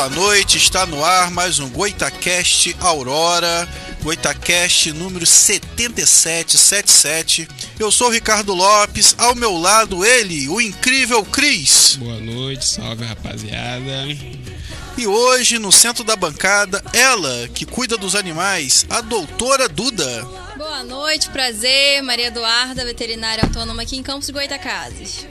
Boa noite. Está no ar mais um Goitacast Aurora, Goitacast número 7777. Eu sou o Ricardo Lopes, ao meu lado ele, o incrível Cris. Boa noite, salve rapaziada. E hoje, no centro da bancada, ela que cuida dos animais, a doutora Duda. Boa noite, prazer. Maria Eduarda, veterinária autônoma aqui em Campos de Goitacazes.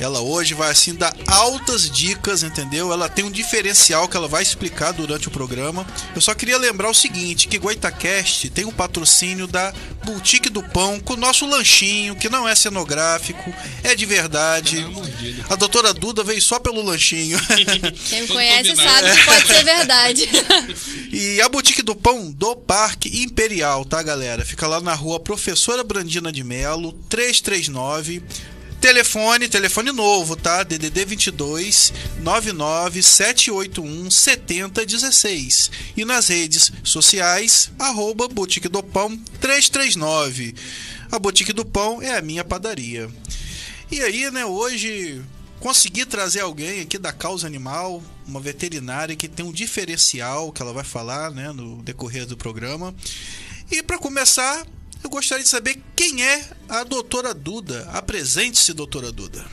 Ela hoje vai assim dar altas dicas, entendeu? Ela tem um diferencial que ela vai explicar durante o programa. Eu só queria lembrar o seguinte, que Goitacast tem o patrocínio da Boutique do Pão com o nosso lanchinho, que não é cenográfico, é de verdade. A doutora Duda veio só pelo lanchinho. Quem me conhece sabe que pode ser verdade. e a Boutique do Pão do Parque Imperial, tá, galera? Fica lá na rua Professora Brandina de Melo, 339 Telefone, telefone novo, tá? DDD 22 99 781 7016. E nas redes sociais, arroba Boutique do Pão 339. A Boutique do Pão é a minha padaria. E aí, né, hoje consegui trazer alguém aqui da causa animal, uma veterinária que tem um diferencial que ela vai falar, né, no decorrer do programa. E para começar, eu gostaria de saber quem é a doutora Duda. Apresente-se, doutora Duda.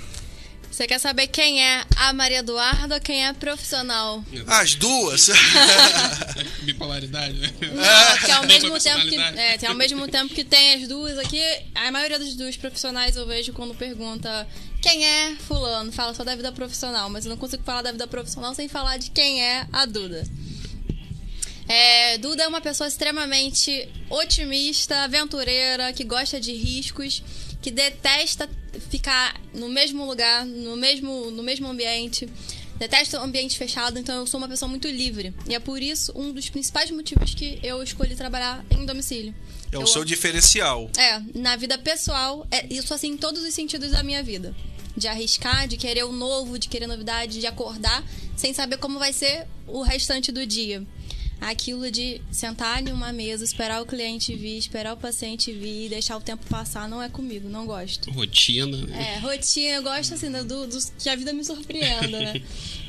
Você quer saber quem é a Maria Eduarda ou quem é a profissional? As duas. Bipolaridade, né? Não, porque ao mesmo tempo que, é, tem ao mesmo tempo que tem as duas aqui, a maioria dos, dos profissionais eu vejo quando pergunta quem é fulano, fala só da vida profissional, mas eu não consigo falar da vida profissional sem falar de quem é a Duda. É, Duda é uma pessoa extremamente otimista, aventureira, que gosta de riscos, que detesta ficar no mesmo lugar, no mesmo, no mesmo ambiente. Detesta o ambiente fechado, então eu sou uma pessoa muito livre. E é por isso um dos principais motivos que eu escolhi trabalhar em domicílio. É o eu, seu diferencial. É, na vida pessoal, é isso assim em todos os sentidos da minha vida. De arriscar, de querer o novo, de querer novidade, de acordar sem saber como vai ser o restante do dia aquilo de sentar em uma mesa, esperar o cliente vir, esperar o paciente vir, deixar o tempo passar, não é comigo, não gosto. Rotina. Né? É, rotina, eu gosto assim, do, do que a vida me surpreenda, né?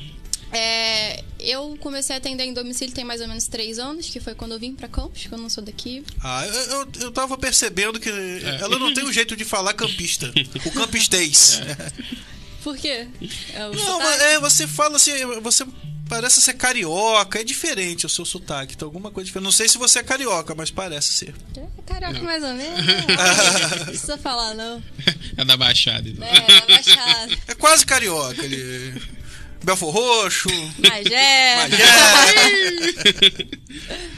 É, eu comecei a atender em domicílio tem mais ou menos três anos, que foi quando eu vim para Campos, que eu não sou daqui. Ah, eu, eu tava percebendo que é. ela não tem o um jeito de falar campista. o campistês. É. Por quê? É não, é, você fala assim, você parece ser carioca, é diferente o seu sotaque, então alguma coisa diferente. Não sei se você é carioca, mas parece ser. É carioca não. mais ou menos. Não, não precisa falar, não. É da Baixada. Então. É, da Baixada. É quase carioca. Ele... Belfor Roxo. Magé. Magé.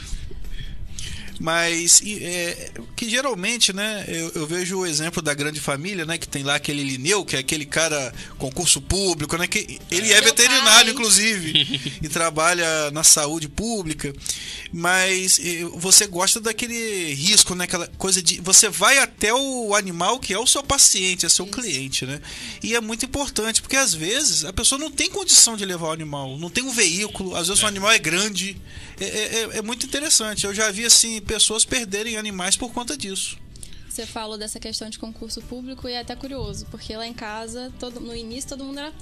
Mas é, que geralmente, né, eu, eu, vejo o exemplo da grande família, né, que tem lá aquele Lineu, que é aquele cara concurso público, né, que ele é, é veterinário, pai. inclusive, e trabalha na saúde pública. Mas você gosta daquele risco, né, aquela coisa de você vai até o animal que é o seu paciente, é seu Isso. cliente, né? E é muito importante, porque às vezes a pessoa não tem condição de levar o animal, não tem um veículo, às vezes é. o animal é grande. É, é, é, muito interessante. Eu já vi assim pessoas perderem animais por conta disso. Você falou dessa questão de concurso público e é até curioso, porque lá em casa, todo, no início, todo mundo era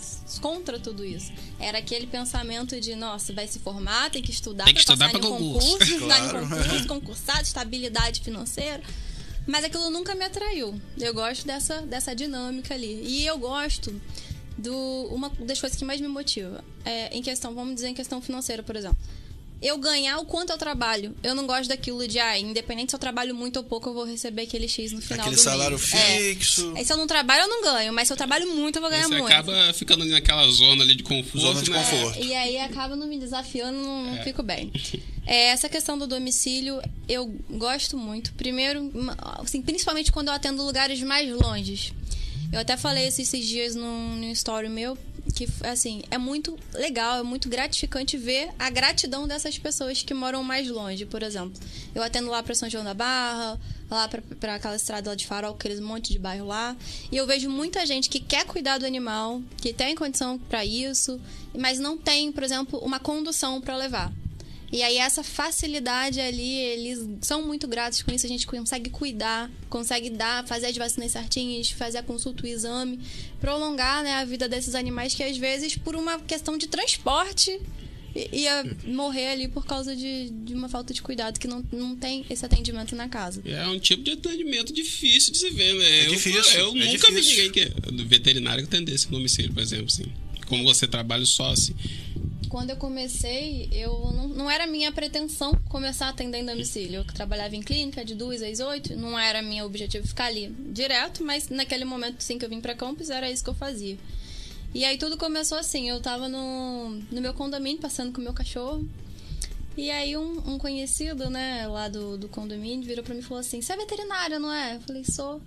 contra tudo isso. Era aquele pensamento de, nossa, vai se formar, tem que estudar tem que para estudar passar em concurso, concurso, estudar em concurso, concursado, estabilidade financeira. Mas aquilo nunca me atraiu. Eu gosto dessa, dessa dinâmica ali. E eu gosto do uma das coisas que mais me motiva é em questão, vamos dizer em questão financeira, por exemplo eu ganhar o quanto eu trabalho. Eu não gosto daquilo de, ah, independente se eu trabalho muito ou pouco, eu vou receber aquele X no final aquele do salário mês. Fixo. É. se eu não trabalho, eu não ganho. Mas se eu trabalho muito, eu vou ganhar Você muito. Você acaba ficando naquela zona ali de conforto. Zona de né? conforto. É, e aí acaba não me desafiando, não, não é. fico bem. É, essa questão do domicílio, eu gosto muito. Primeiro, assim, principalmente quando eu atendo lugares mais longes. Eu até falei esses dias num, num story meu, que assim é muito legal, é muito gratificante ver a gratidão dessas pessoas que moram mais longe, por exemplo. Eu atendo lá para São João da Barra, lá para aquela estrada lá de Farol, aqueles monte de bairro lá, e eu vejo muita gente que quer cuidar do animal, que tem condição para isso, mas não tem, por exemplo, uma condução para levar. E aí essa facilidade ali, eles são muito gratos com isso, a gente consegue cuidar, consegue dar, fazer as vacinas certinhas, fazer a consulta, o exame, prolongar né, a vida desses animais que às vezes por uma questão de transporte ia morrer ali por causa de, de uma falta de cuidado, que não, não tem esse atendimento na casa. É um tipo de atendimento difícil de se ver, né? eu, difícil, Eu é nunca vi difícil. ninguém que, do veterinário que atendesse no domicílio, por exemplo, assim. Como você trabalha só assim. Quando eu comecei, eu não, não era minha pretensão começar a atender em domicílio. Eu trabalhava em clínica de duas às oito, não era meu objetivo ficar ali direto, mas naquele momento sim que eu vim pra campus, era isso que eu fazia. E aí tudo começou assim, eu tava no, no meu condomínio, passando com o meu cachorro. E aí um, um conhecido, né, lá do, do condomínio, virou pra mim e falou assim, você é veterinária, não é? Eu falei, sou.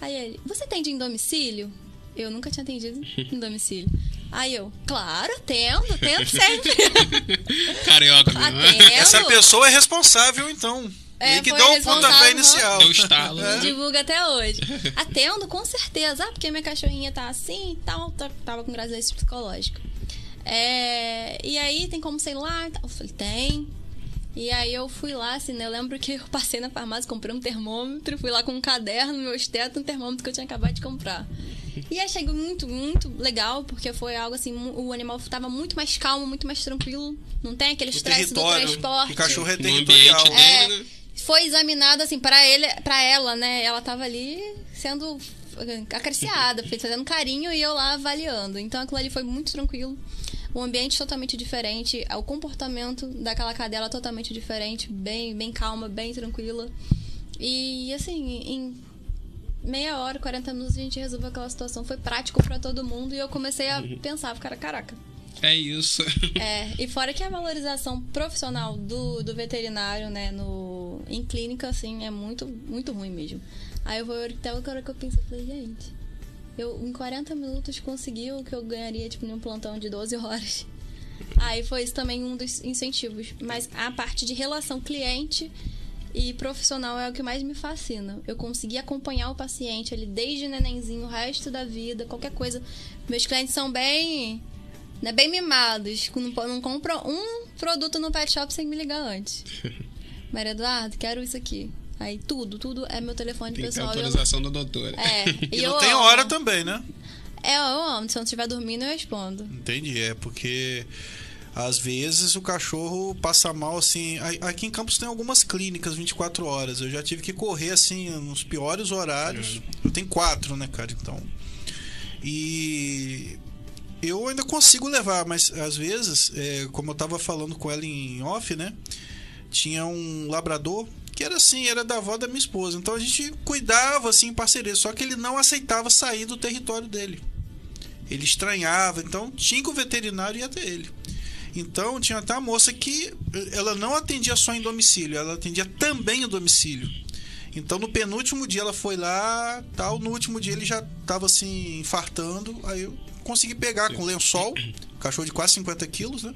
Aí ele, você atende em domicílio? Eu nunca tinha atendido em domicílio. Aí eu, claro, atendo, atendo sempre. Carioca, né? Atendo. Essa pessoa é responsável, então. É, Ele que deu o responsável, pontapé inicial. Deu estalo. É. né? Divulga até hoje. Atendo, com certeza. Ah, porque minha cachorrinha tá assim e tal. tá- Tava com gravidez psicológica. É, e aí, tem como sei lá? e tal. Eu falei, tem. E aí eu fui lá, assim, né? Eu lembro que eu passei na farmácia, comprei um termômetro, fui lá com um caderno, meu esteto, um termômetro que eu tinha acabado de comprar. E achei muito, muito legal, porque foi algo assim, o animal estava muito mais calmo, muito mais tranquilo. Não tem aquele estresse do território. transporte. O cachorro é territorial. É, dele, né? foi examinada assim para ele, para ela, né? Ela tava ali sendo acariciada, fazendo carinho e eu lá avaliando. Então aquilo ali foi muito tranquilo. O ambiente totalmente diferente, o comportamento daquela cadela totalmente diferente, bem, bem calma, bem tranquila. E assim, em meia hora, 40 minutos a gente resolveu aquela situação. Foi prático para todo mundo e eu comecei a pensar, cara, caraca, É isso. é, e fora que a valorização profissional do, do veterinário, né, no, em clínica, assim, é muito, muito ruim mesmo. Aí eu vou até hora que eu penso, eu falei, gente, eu em 40 minutos consegui o que eu ganharia, tipo, em um plantão de 12 horas. Aí foi isso também um dos incentivos. Mas a parte de relação cliente e profissional é o que mais me fascina. Eu consegui acompanhar o paciente ali desde nenenzinho, o resto da vida, qualquer coisa. Meus clientes são bem né, bem mimados. Não, não compram um produto no pet shop sem me ligar antes. Maria Eduardo, quero isso aqui. Aí tudo, tudo é meu telefone Tem que pessoal. e eu- autorização da doutora. É, E eu não tem amo. hora também, né? É, eu amo. Se eu não estiver dormindo, eu respondo. Entendi, é porque às vezes o cachorro passa mal assim. Aqui em Campos tem algumas clínicas 24 horas. Eu já tive que correr assim nos piores horários. Eu tenho quatro, né, cara? Então. E eu ainda consigo levar, mas às vezes, é, como eu tava falando com ela em off, né? Tinha um labrador que era assim, era da avó da minha esposa. Então a gente cuidava assim em parceria, só que ele não aceitava sair do território dele. Ele estranhava, então tinha que o veterinário ir até ele. Então tinha até a moça que ela não atendia só em domicílio, ela atendia também em domicílio. Então no penúltimo dia ela foi lá, tal, no último dia ele já tava assim infartando, aí eu consegui pegar com lençol, cachorro de quase 50 quilos, né?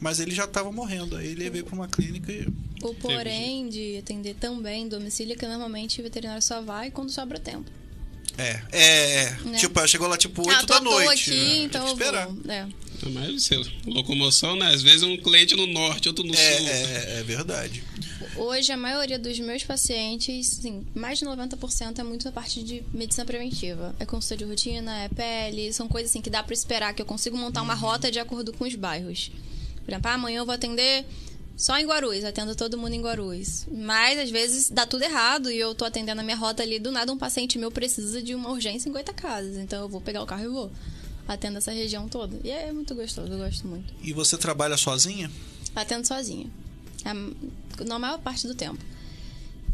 Mas ele já tava morrendo, aí ele levei para uma clínica e O porém de atender também em domicílio é que normalmente o veterinário só vai quando sobra tempo. É, é, é. Né? tipo, chegou lá tipo 8 ah, tô da noite. aqui, né? Tem então que esperar. vou. É. Mas sei lá, locomoção, né? Às vezes um cliente no norte, outro no É, sul. é, é verdade. Hoje, a maioria dos meus pacientes, sim, mais de 90% é muito a parte de medicina preventiva. É consulta de rotina, é pele, são coisas assim que dá pra esperar, que eu consigo montar uma rota de acordo com os bairros. Por exemplo, ah, amanhã eu vou atender só em Guarulhos, atendo todo mundo em Guarulhos. Mas, às vezes, dá tudo errado e eu tô atendendo a minha rota ali, do nada um paciente meu precisa de uma urgência em Goitacazes. Então, eu vou pegar o carro e vou. Atendo essa região toda. E é muito gostoso, eu gosto muito. E você trabalha sozinha? Atendo sozinha. A, na maior parte do tempo.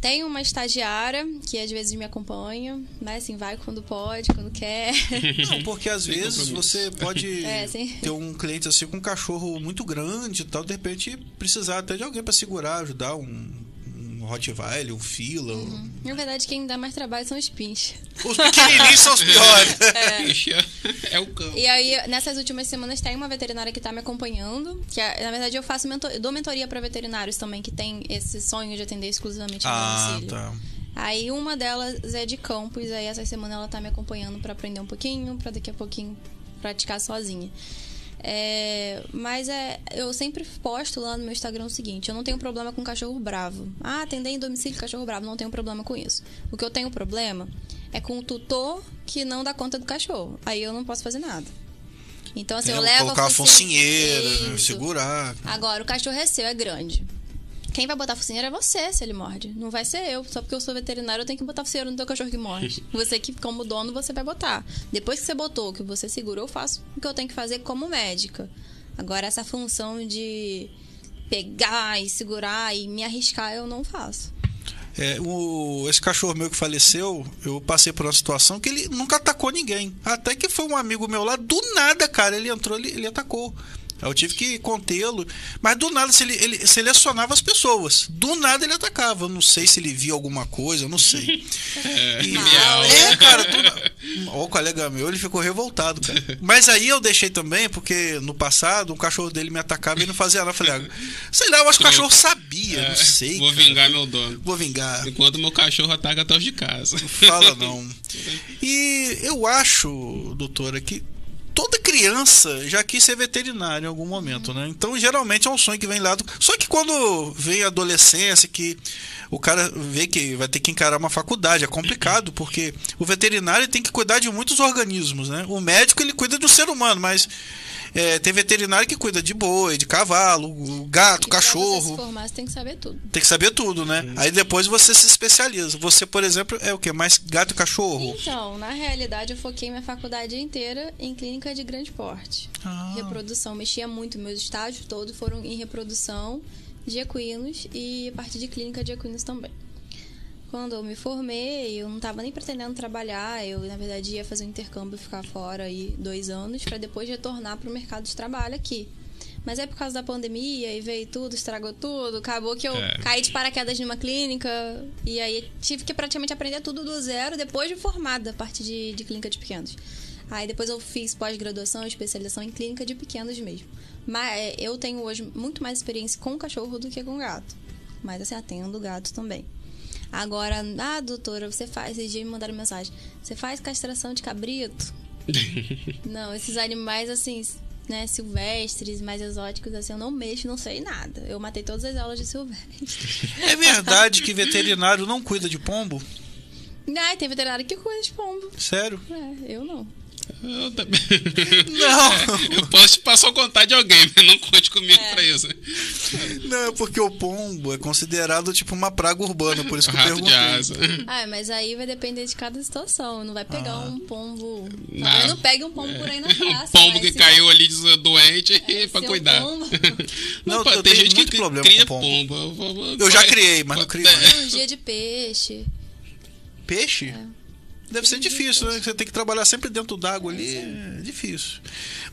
Tenho uma estagiária que às vezes me acompanha, mas assim, vai quando pode, quando quer. Não, porque às vezes você pode É, ter um cliente assim com um cachorro muito grande e tal, de repente precisar até de alguém para segurar, ajudar um Rottweiler, um Fila. um- Na verdade, quem dá mais trabalho são os pins. Os pequenininhos são os piores. É o cão. E aí, nessas últimas semanas, tem uma veterinária que tá me acompanhando. Que é- na verdade eu faço mentor, eu dou mentoria para veterinários também que tem esse sonho de atender exclusivamente Ah, domicílio. tá. Aí uma delas é de campus, aí essa semana ela tá me acompanhando pra aprender um pouquinho, pra daqui a pouquinho praticar sozinha. É, mas é, eu sempre posto lá no meu Instagram o seguinte: eu não tenho problema com cachorro bravo. Ah, atender em domicílio cachorro bravo, não tenho problema com isso. O que eu tenho problema é com o tutor que não dá conta do cachorro. Aí eu não posso fazer nada. Então, assim, É, eu levo colocar a focinheira, né, segurar. Agora, o cachorro é seu, é grande. Quem vai botar a focinheira é você, se ele morde. Não vai ser eu. Só porque eu sou veterinário, eu tenho que botar a focinheira no teu cachorro que morde. Você que, como dono, você vai botar. Depois que você botou, que você segurou, eu faço o que eu tenho que fazer como médica. Agora, essa função de pegar e segurar e me arriscar, eu não faço. É, o, esse cachorro meu que faleceu, eu passei por uma situação que ele nunca atacou ninguém. Até que foi um amigo meu lá, do nada, cara, ele entrou, ele, ele atacou. Eu tive que contê-lo, mas do nada se ele, ele selecionava as pessoas. Do nada ele atacava. Eu não sei se ele via alguma coisa, eu não sei. É, E- é, cara, do o colega meu, ele ficou revoltado, cara. Mas aí eu deixei também, porque no passado um cachorro dele me atacava e não fazia nada. Eu falei, ah, sei lá, eu acho que o cachorro sabia, É, não sei. Vou cara. vingar meu dono. Vou vingar. Enquanto meu cachorro ataca até os de casa. Fala não. E eu acho, doutora, que toda criança já quis ser veterinário em algum momento, né? Então, geralmente é um sonho que vem lá do... Só que quando vem a adolescência, que o cara vê que vai ter que encarar uma faculdade, é complicado, porque o veterinário tem que cuidar de muitos organismos, né? O médico, ele cuida do ser humano, mas... é, tem veterinário que cuida de boi, de cavalo, gato, E pra você se cachorro. formar, você tem que saber tudo. Tem que saber tudo, né? Aí depois você se especializa. Você, por exemplo, é o quê? Mais gato e cachorro? Então, na realidade, eu foquei minha faculdade inteira em clínica de grande porte. Ah. Reprodução. Mexia muito. Meus estágios todos foram em reprodução de equinos e a parte de clínica de equinos também. Quando eu me formei, eu não estava nem pretendendo trabalhar. Eu, na verdade, ia fazer um intercâmbio, ficar fora aí dois anos, para depois retornar para o mercado de trabalho aqui. Mas aí, por causa da pandemia, e veio tudo, estragou tudo. Acabou que eu É. caí de paraquedas numa clínica. E aí, tive que praticamente aprender tudo do zero depois de formada, a parte de, de clínica de pequenos. Aí, depois eu fiz pós-graduação, especialização em clínica de pequenos mesmo. Mas é, eu tenho hoje muito mais experiência com cachorro do que com gato. Mas, assim, atendo gato também. Agora, ah, doutora, você faz. Esses dias me mandaram mensagem. Você faz castração de cabrito? não, esses animais, assim, né, silvestres, mais exóticos, assim, eu não mexo, não sei nada. Eu matei todas as aulas de silvestre. É verdade que veterinário não cuida de pombo? Ai, tem veterinário que cuida de pombo. Sério? É, eu não. Eu também. Não. Eu posso te passar o contato de alguém, mas não conte comigo É. pra isso. Não, porque o pombo é considerado tipo uma praga urbana, por isso que eu Rato de perguntei. asa. Ah, mas aí vai depender de cada situação. Não vai pegar Ah. um pombo. Não. Talvez não pegue um pombo por aí na Um praça. pombo mas que caiu ali doente É, pra seu cuidar. pombo. Não, pô, eu tem tenho gente muito que problema cria com pombo. pombo. Eu, já criei, mas não crio É. mais. Cirurgia de peixe. Peixe? É. Deve ser difícil, né? Você tem que trabalhar sempre dentro d'água ali. É difícil.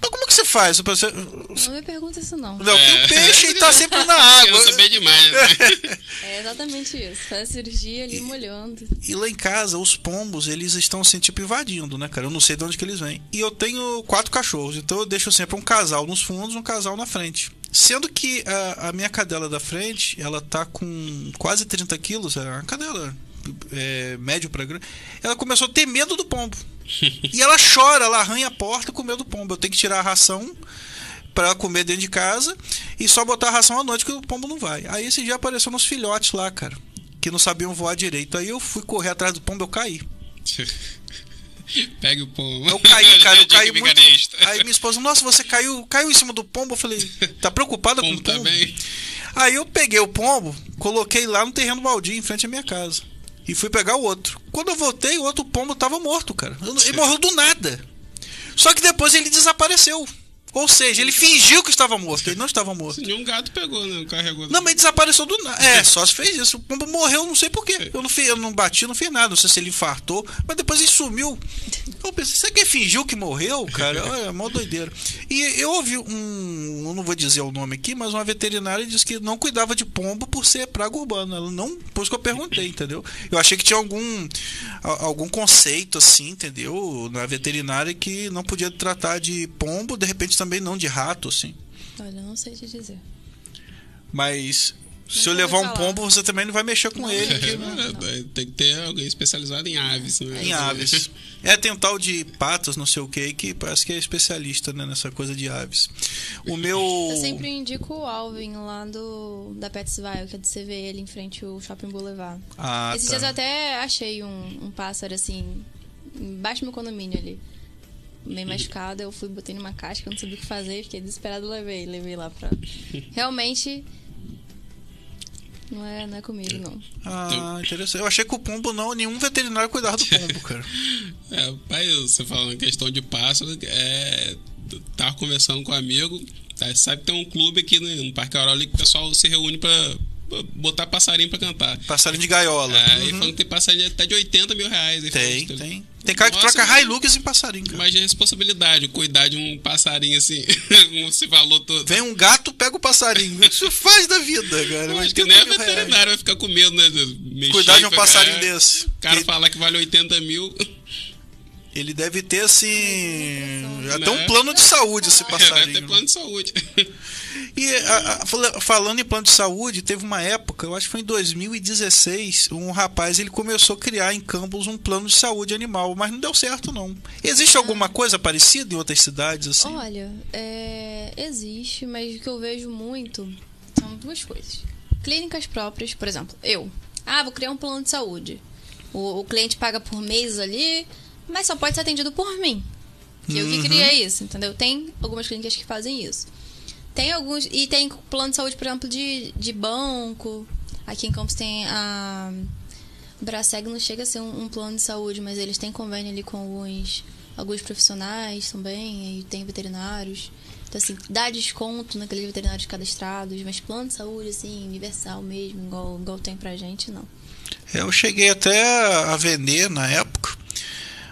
Mas como que você faz? Você... Não me pergunta isso, não. Não, porque o peixe tá sempre na água. Quero saber demais. Né? É exatamente isso. Faz cirurgia ali molhando. E lá em casa, os pombos, eles estão assim, tipo, invadindo, né, cara? Eu não sei de onde que eles vêm. E eu tenho quatro cachorros, então eu deixo sempre um casal nos fundos um casal na frente. Sendo que a, a minha cadela da frente, ela tá com quase 30 quilos, é uma cadela é, médio pra grande. Ela começou a ter medo do pombo. e ela chora, ela arranha a porta com medo do pombo. Eu tenho que tirar a ração pra ela comer dentro de casa e só botar a ração à noite que o pombo não vai. Aí esse dia apareceram uns filhotes lá, cara, que não sabiam voar direito. Aí eu fui correr atrás do pombo, eu caí. Pegue o pombo. Eu caí, cara, eu caí muito. Aí minha esposa, nossa, você caiu, caiu em cima do pombo. Eu falei, tá preocupada com o Pombo pombo? também. Aí eu peguei o pombo, coloquei lá no terreno baldio em frente à minha casa. E fui pegar o outro. Quando eu voltei, o outro pombo tava morto, cara. Ele morreu do nada. Só que depois ele desapareceu. Ou seja, ele fingiu que estava morto. Ele não estava morto. Nenhum gato pegou, né? Carregou. Não, mas desapareceu do nada. É, só se fez isso. O pombo morreu, não sei porquê. Eu não, fiz, eu não bati, não fiz nada. Não sei se ele infartou, mas depois ele sumiu. Eu pensei, você que fingiu que morreu, cara? Olha, mó doideira. E eu ouvi um. Eu não vou dizer o nome aqui, mas uma veterinária disse que não cuidava de pombo por ser praga urbana. Ela não. Por isso que eu perguntei, entendeu? Eu achei que tinha algum. algum conceito assim, entendeu? Na veterinária que não podia tratar de pombo, de repente também não de rato, assim. Olha, não sei te dizer. Mas se eu levar um falar. pombo, você também não vai mexer com Não ele. que- Não. É, Tem que ter alguém especializado em aves, né? Em aves. É, tem um tal de patas, não sei o que, que parece que é especialista né, nessa coisa de aves. O meu. Eu sempre indico o Alvin lá do, da Petsville, que é de CV, ele em frente ao Shopping Boulevard. Ah, Esses tá. dias eu até achei um, um pássaro assim, embaixo do meu condomínio ali. Meio machucada, eu fui, botei numa caixa, que eu não sabia o que fazer, fiquei desesperada e levei, levei lá pra. Realmente. Não é, não é comigo, não. Ah, interessante. Eu achei que o pombo não, nenhum veterinário cuidava do pombo, cara. É, pai, você falando em questão de pássaro, é, tava conversando com um amigo, tá, sabe que tem um clube aqui no, no Parque Aurora que o pessoal se reúne pra botar passarinho pra cantar. Passarinho de gaiola. É, Uhum. E falando que tem passarinho até de 80 mil reais. Tem, tem. Tem cara que troca mas- Hilux em passarinho, cara. Imagina a responsabilidade, cuidar de um passarinho assim, como se falou todo. Vem um gato, pega o passarinho. Isso faz da vida, cara. Mas acho que 80 nem a mil reais. veterinária vai ficar com medo, né? mexer Cuidar de um passarinho é, desse. O cara Ele- falar que vale 80 mil. Ele deve ter, assim. Até Né? um plano de saúde esse Vai ter passarinho. plano de saúde. E a- a- fala- falando em plano de saúde, teve uma época, eu acho que foi em 2016, um rapaz ele começou a criar em Campos um plano de saúde animal, mas não deu certo não. Existe alguma coisa parecida em outras cidades assim? Olha, é, existe, mas o que eu vejo muito são duas coisas. Clínicas próprias, por exemplo, eu. Ah, vou criar um plano de saúde. O, o cliente paga por mês ali, mas só pode ser atendido por mim. Que eu que criei isso, entendeu? Tem algumas clínicas que fazem isso. Tem alguns. E tem plano de saúde, por exemplo, de, de banco. Aqui em Campos tem a. Braseg não chega a ser um, um plano de saúde, mas eles têm convênio ali com alguns, alguns profissionais também, e tem veterinários. Então, assim, dá desconto naqueles veterinários cadastrados, mas plano de saúde, assim, universal mesmo, igual, igual tem pra gente, não. Eu cheguei até a vender na época,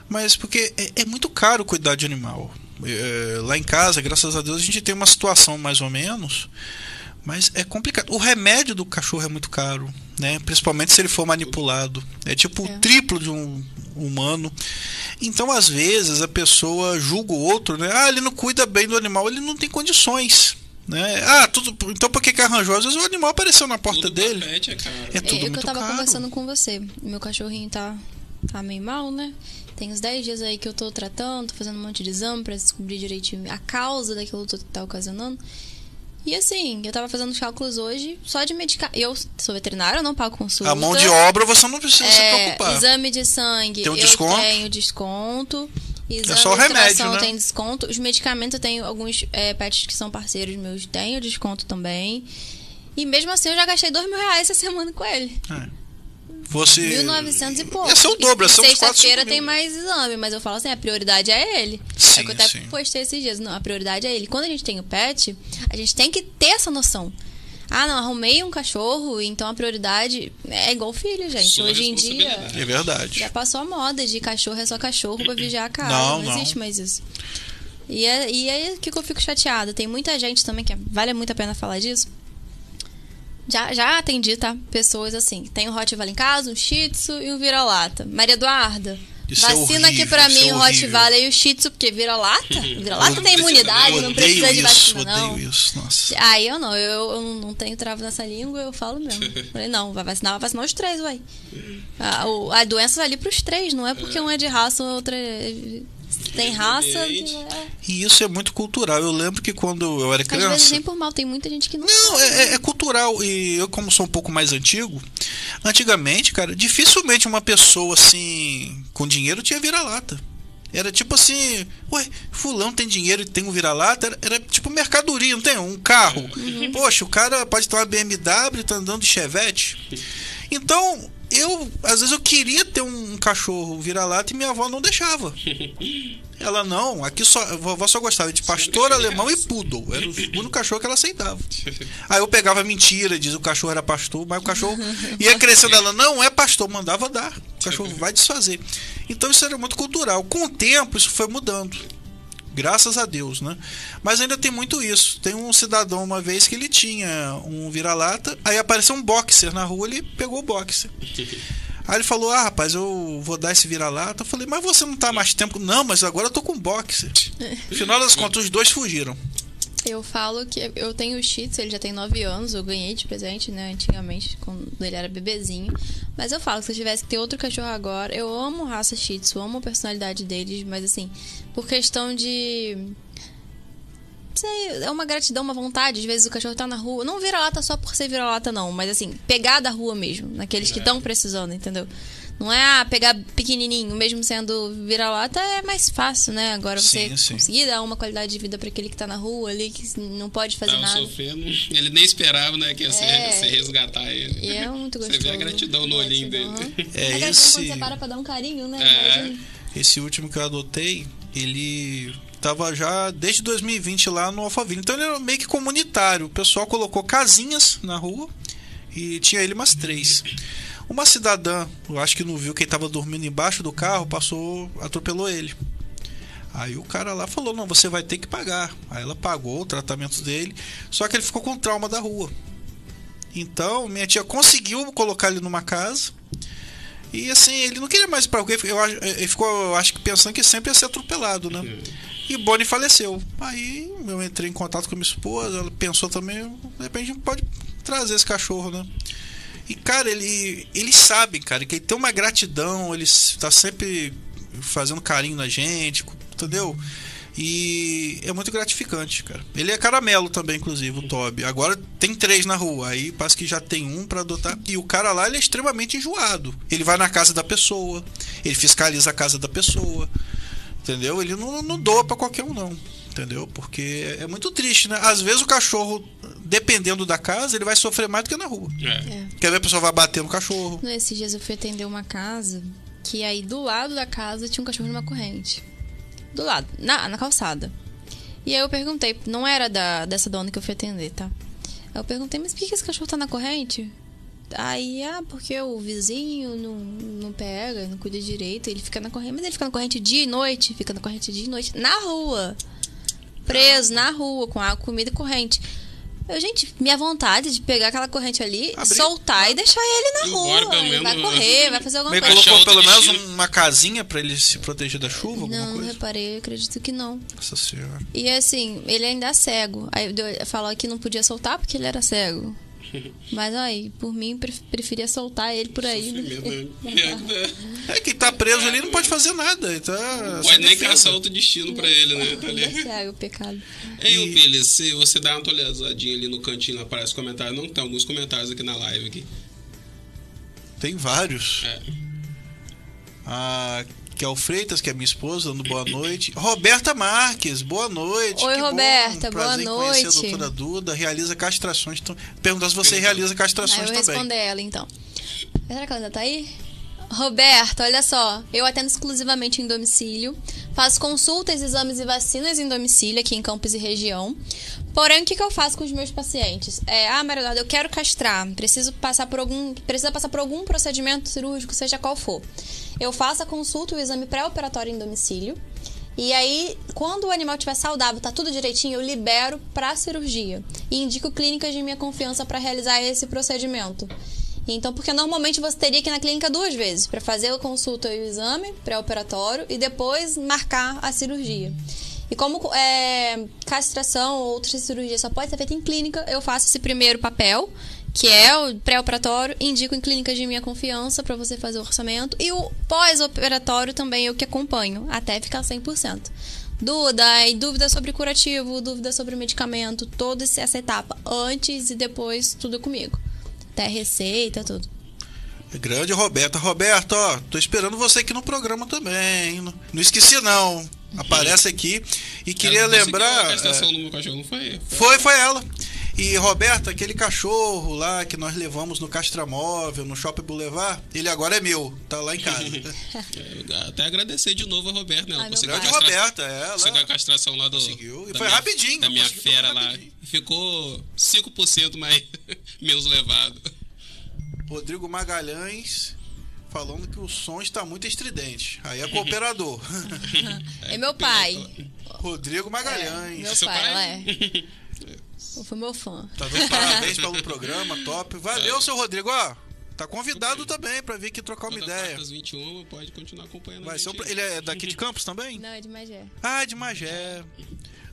mas porque é, é muito caro cuidar de animal. É, lá em casa, graças a Deus, a gente tem uma situação mais ou menos, mas é complicado. O remédio do cachorro é muito caro, né? Principalmente se ele for manipulado. É tipo É. o triplo de um humano. Então, às vezes, a pessoa julga o outro, né? Ah, ele não cuida bem do animal, ele não tem condições. Né? Ah, tudo, então por que, que arranjou? Às vezes o animal apareceu na porta Tudo dele. pet é caro. É É, tudo é o que muito eu tava caro. conversando com você. Meu cachorrinho tá, tá meio mal, né? Tem uns 10 dias aí que eu tô tratando, tô fazendo um monte de exame pra descobrir direitinho a causa daquilo que tá ocasionando. E assim, eu tava fazendo os cálculos hoje só de medicar. Eu sou veterinária, eu não pago consulta. A mão de obra você não precisa se É, preocupar. exame de sangue, Tem um eu desconto? tenho desconto. Exame só o remédio, né? tem desconto. Os medicamentos eu tenho alguns é, pets que são parceiros meus, tenho desconto também. E mesmo assim eu já gastei dois mil reais essa semana com ele. Você. 1.900 e pouco. Esse é o dobro, esse é uns 4, Sexta-feira 5 tem mais exame, mas eu falo assim, a prioridade é ele. Sim, é que eu até sim. postei esses dias. Não, a prioridade é ele. Quando a gente tem o pet, a gente tem que ter essa noção. Ah, não, arrumei um cachorro, então a prioridade é igual filho, gente. Sua Hoje em dia. É verdade. já passou a moda de cachorro é só cachorro pra vigiar a casa. Não, Não, não. existe mais isso. E é, e é o que eu fico chateada. Tem muita gente também que vale muito a pena falar disso. Já, já atendi, tá? Pessoas assim. Tem um Rottweiler em casa, um Shih Tzu e um vira-lata. Maria Eduarda, Isso é vacina aqui horrível, pra isso mim é o. Rottweiler e o Shih Tzu, porque vira-lata? Vira-lata tem imunidade, não. precisa de isso, vacina, não. odeio isso. Nossa. Aí eu não, eu, eu não tenho travo nessa língua, eu falo mesmo. Falei, não, vai vacinar, vai vacinar os três, uai. A, a doença vai ali pros três, não é porque um é de raça, o outro é- tem raça. É. E isso é muito cultural. Eu lembro que quando eu era Às vezes criança. nem por mal, tem muita gente que não, Não, sabe. é, é- é cultural. E eu, como sou um pouco mais antigo, antigamente, cara, dificilmente uma pessoa assim, com dinheiro tinha vira-lata. Era tipo assim, ué, fulano tem dinheiro e tem um vira-lata, era, era tipo mercadoria, não tem? Um carro. Poxa, o cara pode ter uma BMW e tá andando de chevette. Então, eu, às vezes eu queria ter um cachorro vira-lata e minha avó não deixava. Ela não, aqui só, a vovó só gostava de pastor, alemão e poodle. Era o único cachorro que ela aceitava. Aí eu pegava mentira, diz o cachorro era pastor, mas o cachorro ia crescendo. Ela não é pastor, mandava dar. O cachorro vai desfazer. Então isso era muito cultural. Com o tempo, isso foi mudando. Graças a Deus, né? Mas ainda tem muito isso. Tem um cidadão uma vez que ele tinha um vira-lata, aí apareceu um boxer na rua, ele pegou o boxer. Aí ele falou: Ah, rapaz, eu vou dar esse vira-lata. Eu falei: Mas você não tá mais tempo? Não, mas agora eu tô com boxer. No final das contas, os dois fugiram. Eu falo que eu tenho o Shih ele já tem 9 anos, eu ganhei de presente, né, antigamente, quando ele era bebezinho. Mas eu falo que se eu tivesse que ter outro cachorro agora, eu amo raça Shih Tzu, amo a personalidade deles, mas assim, por questão de. Sei, é uma gratidão, uma vontade. Às vezes o cachorro tá na rua. Não vira lata só por ser vira lata, não. Mas assim, pegar da rua mesmo. Naqueles que estão precisando, entendeu? Não é ah, pegar pequenininho, mesmo sendo vira-lata, é mais fácil, né? Agora você Sim, sim. conseguir dar uma qualidade de vida para aquele que tá na rua ali, que não pode fazer Tava nada. sofrendo. Ele nem esperava, né, que ia ser, É. ser resgatar ele. E é muito Você gostoso. vê a gratidão no olhinho Gratidão, dele. É, a gratidão esse- quando você para pra dar um carinho, né? É. Imagina. Esse último que eu adotei, ele tava já desde 2020 lá no Alphaville. Então ele era meio que comunitário. O pessoal colocou casinhas na rua e tinha ele umas três. Uma cidadã, eu acho que não viu quem tava dormindo embaixo do carro, passou, atropelou ele. Aí o cara lá falou: Não, você vai ter que pagar. Aí ela pagou o tratamento dele, só que ele ficou com trauma da rua. Então minha tia conseguiu colocar ele numa casa. E assim, ele não queria mais ir pra rua. Eu, ele ficou, eu acho que pensando que sempre ia ser atropelado, né? E Bonnie faleceu. Aí eu entrei em contato com a minha esposa, ela pensou também, de repente pode trazer esse cachorro, né? E cara, ele, eles sabem, cara, que ele tem uma gratidão, ele está sempre fazendo carinho na gente, entendeu? E é muito gratificante, cara. Ele é caramelo também, inclusive, o Toby. Agora tem três na rua, aí parece que já tem um pra adotar. E o cara lá, ele é extremamente enjoado. Ele vai na casa da pessoa, ele fiscaliza a casa da pessoa, entendeu? Ele não, não doa pra qualquer um, não. Entendeu? Porque é muito triste, né? Às vezes o cachorro, dependendo da casa, ele vai sofrer mais do que na rua. É. É. Quer ver a pessoa vai bater no cachorro. Nesses dias eu fui atender uma casa que aí do lado da casa tinha um cachorro numa corrente. Do lado, na, na calçada. E aí eu perguntei, não era da, dessa dona que eu fui atender, tá? Aí eu perguntei, mas por que esse cachorro tá na corrente? Aí, ah, porque o vizinho não, não pega, não cuida direito, ele fica na corrente. Mas ele fica na corrente dia e noite, fica na corrente dia e noite, na rua. Preso, na rua, com a comida e corrente. Eu, gente, minha vontade de pegar aquela corrente ali, Abrir. soltar e deixar ele na Embora, rua. pelo Ele vai correr, vai fazer alguma coisa. Colocou pelo menos uma casinha pra ele se proteger da chuva, alguma Não, coisa? reparei, acredito que não. Nossa senhora. E assim, ele ainda é cego. Aí falou que não podia soltar porque ele era cego. Mas aí, por mim, pref- preferia soltar ele por aí. né? Sofrimento, né? É, quem tá preso ali não pode fazer nada. Ele tá Não sem pode nem defesa. caçar outro destino pra ele, né? Tá Ele é ali. cego, pecado. Ei, E- Billy, se você dá uma atualizadinha ali no cantinho, aparece comentário. Não, tem alguns comentários aqui na live aqui. Tem vários. É. A Kel Freitas, que é minha esposa, dando boa noite. Roberta Marques, boa noite. Oi, que bom, Roberta, prazer boa em conhecer noite. a doutora Duda. Realiza castrações. Então, perguntar se você realiza castrações eu também. responder ela, então. Será que ela ainda tá aí? Roberto, olha só. Eu atendo exclusivamente em domicílio. Faço consultas, exames e vacinas em domicílio aqui em Campos e região. Porém, o que, que eu faço com os meus pacientes? É, ah, Maria Eduarda, eu quero castrar. Preciso passar por algum, precisa passar por algum procedimento cirúrgico, seja qual for. Eu faço a consulta, o exame pré-operatório em domicílio. E aí, quando o animal estiver saudável, tá tudo direitinho, eu libero pra cirurgia. E indico clínicas de minha confiança para realizar esse procedimento. Então, porque normalmente você teria que ir na clínica duas vezes para fazer a consulta e o exame pré-operatório e depois marcar a cirurgia. E como é, castração ou outras cirurgias só pode ser feita em clínica, eu faço esse primeiro papel, que é o pré-operatório, indico em clínicas de minha confiança para você fazer o orçamento. E o pós-operatório também eu que acompanho, até ficar 100%. Dúvida, e dúvida sobre curativo, dúvida sobre medicamento, toda essa etapa, antes e depois, tudo comigo. Até receita, tudo. Grande Roberta. Roberta, ó, tô esperando você aqui no programa também. Não, não esqueci, não. Aparece aqui. E queria lembrar. A castração é, do meu cachorro não foi? Foi, foi ela. E Roberta, aquele cachorro lá que nós levamos no Castramóvel, no Shopping Boulevard, ele agora é meu, tá lá em casa. É, Até agradecer de novo a Roberta, né? Ela Ai, meu conseguiu a castra- Roberta, é, Conseguiu a ela. castração lá do. Conseguiu. E da foi minha- rapidinho, Da minha fera lá. Ficou 5% mais menos levado. Rodrigo Magalhães falando que o som está muito estridente. Aí é cooperador. É meu pai. Rodrigo Magalhães. Meu Seu pai, pai? ela é. Foi meu fã. Tá dando parabéns pelo programa, top. Valeu, seu Rodrigo. Ó, tá convidado também pra vir aqui trocar uma ideia. as 21 pode continuar acompanhando Vai a ser gente. pro- Ele é daqui de Campos também? Não, é de Magé. Ah, de Magé.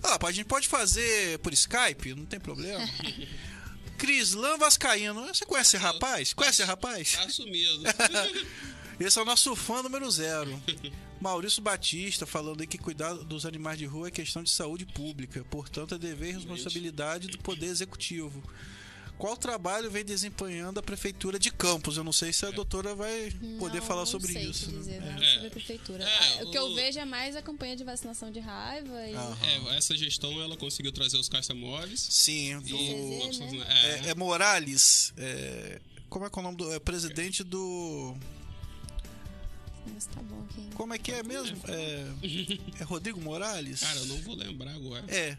Ah, a gente pode fazer por Skype, não tem problema. Crislan Vascaíno. Você conhece esse rapaz? Conhece esse rapaz? Tá assumido. Esse é o nosso fã número zero. Maurício Batista falando aí que cuidar dos animais de rua é questão de saúde pública, portanto é dever e responsabilidade do poder executivo. qual trabalho vem desempenhando a prefeitura de Campos? Eu não sei se a doutora vai poder Não, falar não sobre sei isso. né? dizer É. nada É. sobre a prefeitura. É, Ah, o que eu o- vejo é mais a campanha de vacinação de raiva e. É, essa gestão ela conseguiu trazer os caça-móveis. Sim, do, E, CZ, né? é, é, é Morales. é, como é que é o nome do. É presidente do. Mas tá bom aqui. Como é que é mesmo? É, é Rodrigo Morales? Cara, eu não vou lembrar agora. É.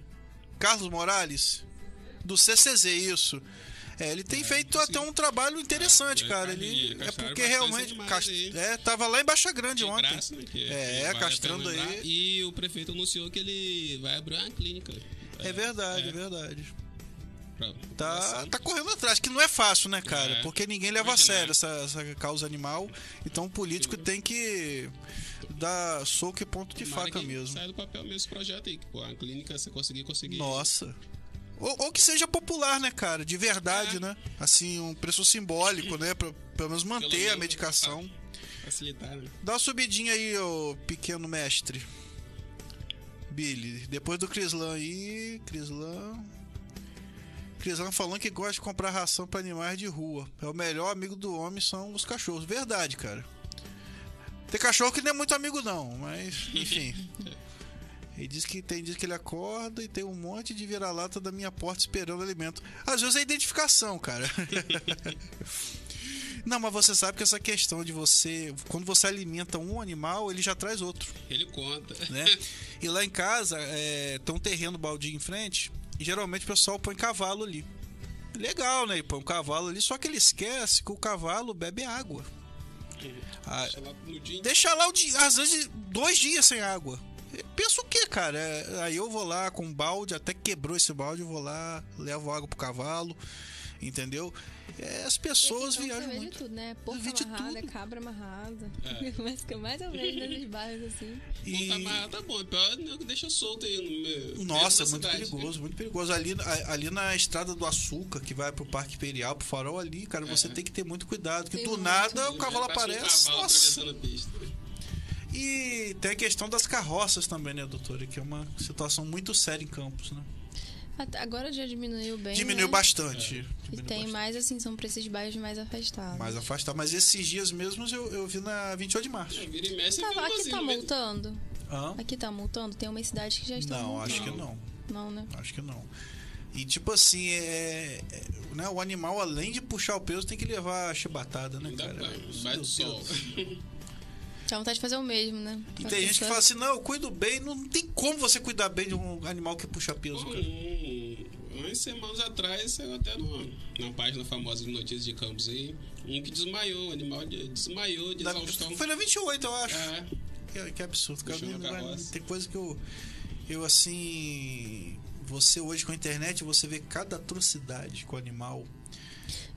Carlos Morales? Do CCZ, isso. É, ele tem feito até um trabalho interessante, É, cara. ele é porque realmente. cast-. É, tava lá em Baixa Grande De ontem. graça, né, que- É, a castrando aí. E o prefeito anunciou que ele vai abrir uma clínica. É verdade, é, é, verdade. Tá, tá correndo atrás, que não é fácil, né, cara? É. Porque ninguém leva a sério essa, essa causa animal. Então o político tem que dar soco e ponto de faca mesmo. Sai do papel mesmo esse projeto aí. Pô, a clínica você conseguir, conseguir. Nossa. Ou, ou que seja popular, né, cara? De verdade, É. né? Assim, um preço simbólico, né? Pra pelo menos manter Pelo a medicação. Facilitar, né? Dá uma subidinha aí, ô pequeno mestre. Billy, depois do Crislan aí. Crislan. Crislan falando que gosta de comprar ração para animais de rua. É o melhor amigo do homem são os cachorros. Verdade, cara. Tem cachorro que não é muito amigo, não, mas enfim. Ele diz que tem dias que ele acorda e tem um monte de vira-lata da minha porta esperando alimento. Às vezes é identificação, cara. Não, mas você sabe que essa questão de você. Quando você alimenta um animal, ele já traz outro, Ele conta. né? e lá em casa é, tem um terreno baldio em frente. E geralmente o pessoal põe cavalo ali. Legal, né? Põe um cavalo ali, só que ele esquece que o cavalo bebe água. Ah, Deixa lá, o dia, às vezes, dois dias sem água. Pensa o que, cara? É, Aí eu vou lá com um balde, até quebrou esse balde, eu vou lá, levo água pro cavalo, entendeu? É, as pessoas viajam muito. de tudo, né? De amarrada, tudo. cabra amarrada. É. Mas que mais ou menos nesses bairros assim. E- Tá, tá bom, pior é que deixa solto aí no meio. Nossa, é muito da cidade. perigoso, muito perigoso. Ali, ali na estrada do açúcar, que vai pro Parque Imperial, pro farol ali, cara, você É. tem que ter muito cuidado, porque Tem do muito. nada o cavalo Passa um aparece. cavalo nossa. E tem a questão das carroças também, né, doutora? Que é uma situação muito séria em Campos, né? Até Agora já diminuiu bem. Diminuiu né? bastante. E Diminuiu tem bastante. mais, assim, são pra esses bairros mais afastados. mais afastado. Mas esses dias mesmos eu, eu vi na 28 de março. É, vira e mexe, Tá, aqui tá meio- multando? Hã? Aqui tá multando? Tem umas cidades que já estão Não, multando. acho que não. Não, né? Acho que não. E tipo assim, é, é- né, o animal, além de puxar o peso, tem que levar a chibatada, né, dá cara? Vai do Deus. sol. Dá vontade de fazer o mesmo, né? E Pra tem gente que fala assim, não, eu cuido bem, não tem como você cuidar bem de um animal que puxa peso, cara. Um, umas semanas atrás, saiu até numa, numa página famosa de notícias de Campos aí, um que desmaiou, o animal de- desmaiou de Na- exaustão. foi na 28, eu acho. É, Que, que absurdo, cara. Não tem coisa que eu, eu assim. Você hoje com a internet, você vê cada atrocidade com o animal.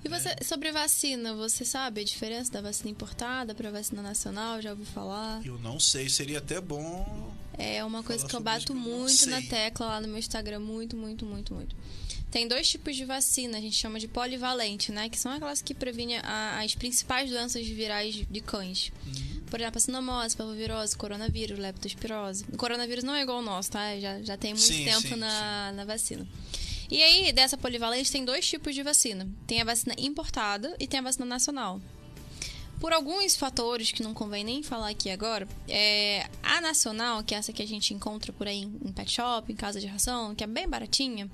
E você, sobre vacina, você sabe a diferença da vacina importada pra vacina nacional? Já ouviu falar? Eu não sei, seria até bom. É uma coisa que eu bato que eu muito na tecla lá no meu Instagram, muito, muito, muito, muito. Tem dois tipos de vacina, a gente chama de polivalente, né? Que são aquelas que previnem a- as principais doenças virais de cães. Uhum. Por exemplo, a sinomose, parvovirose, coronavírus, leptospirose. O coronavírus não é igual ao nosso, tá? Já, já tem muito Sim, tempo sim, na, na vacina. E aí, dessa polivalente, tem dois tipos de vacina. Tem a vacina importada e tem a vacina nacional. Por alguns fatores que não convém nem falar aqui agora, é, a nacional, que é essa que a gente encontra por aí em pet shop, em casa de ração, que é bem baratinha,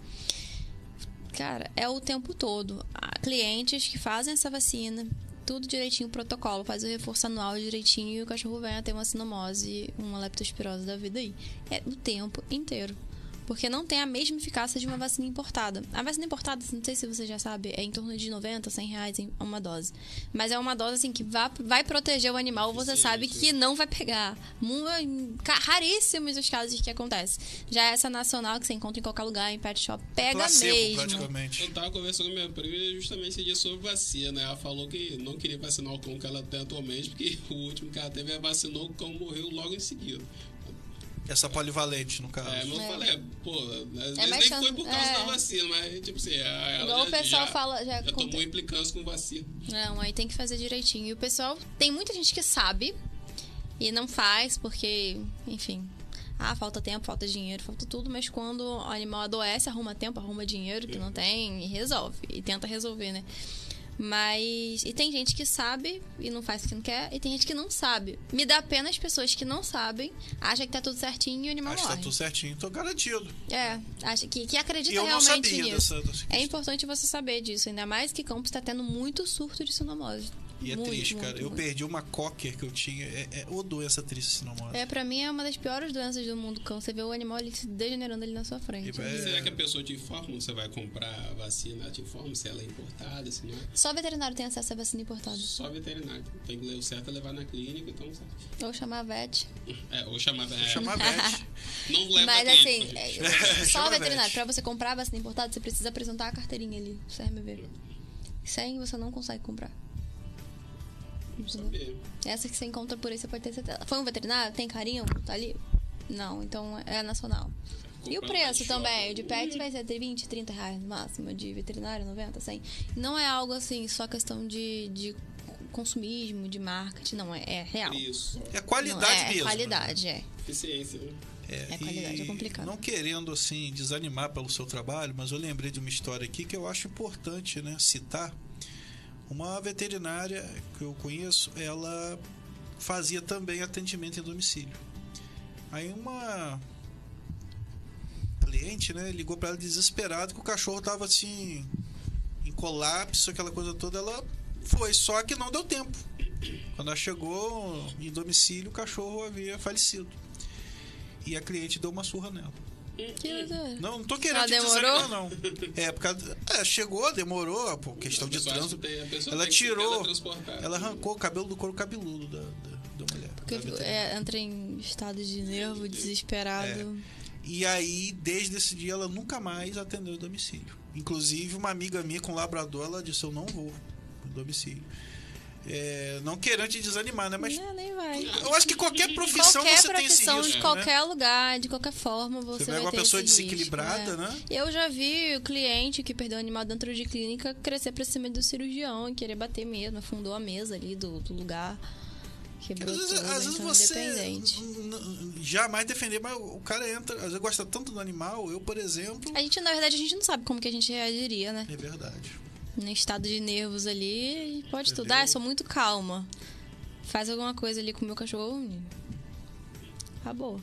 cara, é o tempo todo. Há clientes que fazem essa vacina, tudo direitinho, o protocolo, faz o reforço anual direitinho e o cachorro vem a ter uma sinomose, uma leptospirose da vida aí. É o tempo inteiro. Porque não tem a mesma eficácia de uma vacina importada. A vacina importada, não sei se você já sabe, é em torno de 90, 100 reais em uma dose. Mas é uma dose assim que vai, vai proteger o animal, você Sim, sabe que não vai pegar. Raríssimos os casos que acontece. Já essa nacional que você encontra em qualquer lugar, em pet shop, pega Placebo, mesmo. praticamente. Eu tava conversando com minha prima justamente esse dia sobre vacina, né? Ela falou que não queria vacinar o cão que ela tem atualmente, porque o último que ela teve, ela vacinou, o cão morreu logo em seguida. Essa polivalente, no caso. É, mas eu É. falei, pô, às vezes mais nem chance- foi por causa é. da vacina, mas tipo assim, ela Igual o pessoal já, fala, já já conta- tomou implicância com vacina. Não, aí tem que fazer direitinho. E o pessoal, tem muita gente que sabe e não faz porque, enfim, Ah, falta tempo, falta dinheiro, falta tudo, mas quando o animal adoece, arruma tempo, arruma dinheiro que não tem e resolve. E tenta resolver, né? Mas. E tem gente que sabe e não faz o que não quer, e tem gente que não sabe. Me dá pena as pessoas que não sabem, acham que tá tudo certinho e o animal que morre. tá tudo certinho, tô garantido. É, acha que, que acredita eu não realmente sabia nisso. dessa, dessa É importante você saber disso, ainda mais que Campos está tendo muito surto de sinomose. E é muito, triste, muito, cara. Eu muito. perdi uma cocker que eu tinha. É, é ô doença triste sinomose. É, pra mim é uma das piores doenças do mundo, cão. Você vê o animal ali se degenerando ali na sua frente. E vai- Será que a pessoa te informa? Você vai comprar a vacina, ela te informa se ela é importada, se não é? Só veterinário tem acesso à vacina importada. Só veterinário. Tem que ler o certo é levar na clínica, então certo. Ou chamar a vet. É, ou chamar. É, Chama a Beth. Não leva Mas assim, é, só a veterinário. vet. Pra você comprar a vacina importada, você precisa apresentar a carteirinha ali, CRMV. Sem, você não consegue comprar. Essa que você encontra por aí, você pode ter certeza. Foi um veterinário? Tem carinho? Tá ali? Não, então é nacional. E o preço também? O de pet vai ser de 20, 30 reais no máximo. De veterinário, 90, 100. Não é algo assim, só questão de, de consumismo, de marketing. Não, é, é real. Isso. É Não, qualidade é, mesmo. qualidade, é. Eficiência, né? É qualidade, e é complicado. Não querendo, assim, desanimar pelo seu trabalho, mas eu lembrei de uma história aqui que eu acho importante, né, citar. Uma veterinária que eu conheço, ela fazia também atendimento em domicílio. Aí uma cliente, né, ligou para ela desesperada que o cachorro tava assim em colapso, aquela coisa toda, ela foi, só que não deu tempo. Quando ela chegou em domicílio, o cachorro havia falecido. E a cliente deu uma surra nela. Que doido. Não, não tô querendo Ela te demorou? desanimar, não. É, por causa, é, chegou, demorou, por questão A de trânsito. Ela tirou, ela arrancou o cabelo do couro cabeludo da, da, da mulher. Porque da é, entra em estado de nervo, desesperado. E aí, desde esse dia, ela nunca mais atendeu o domicílio. Inclusive, uma amiga minha com labrador, ela disse: Eu não vou no domicílio. É, não querendo te desanimar, né? Mas Não, nem vai. eu acho que qualquer profissão qualquer você tem esse profissão, risco, de né? qualquer lugar, de qualquer forma, você, Você vai pega uma ter pessoa esse risco, desequilibrada, é. né? Eu já vi o cliente que perdeu o animal dentro de clínica crescer pra cima do cirurgião e querer bater mesmo, afundou a mesa ali do, do lugar. Quebrou Às vezes, tudo, às vezes então você n- n- jamais defender, mas o cara entra, às vezes gosta tanto do animal, eu, por exemplo. A gente, na verdade, a gente não sabe como que a gente reagiria, né? É verdade. No estado de nervos ali, pode tudo. Entendeu? Ah, eu sou muito calma. Faz alguma coisa ali com o meu cachorro. Acabou.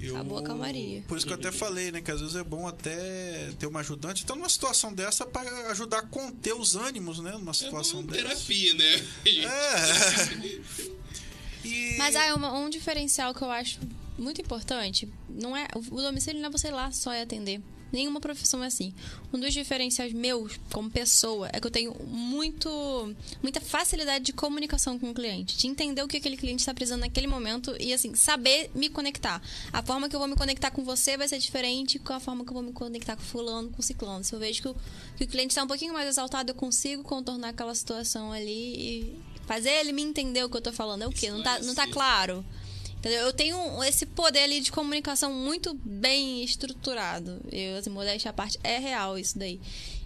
Eu, Acabou a calmaria. Por isso que eu até falei, né? Que às vezes é bom até ter uma ajudante. Então, numa situação dessa, para ajudar a conter os ânimos, né? Numa É situação uma dessa. terapia, né? É. E... Mas ah, uma- um diferencial que eu acho muito importante, não é o domicílio não é você ir lá só e atender. Nenhuma profissão é assim. Um dos diferenciais meus como pessoa é que eu tenho muito muita facilidade de comunicação com o cliente, de entender o que aquele cliente está precisando naquele momento e assim saber me conectar. A forma que eu vou me conectar com você vai ser diferente com a forma que eu vou me conectar com fulano, com ciclano. Se eu vejo que o, que o cliente está um pouquinho mais exaltado, eu consigo contornar aquela situação ali e fazer ele me entender o que eu tô falando. É o quê? Não tá, não tá claro. Entendeu? Eu tenho esse poder ali de comunicação muito bem estruturado. Eu, assim, modéstia à parte, é real isso daí.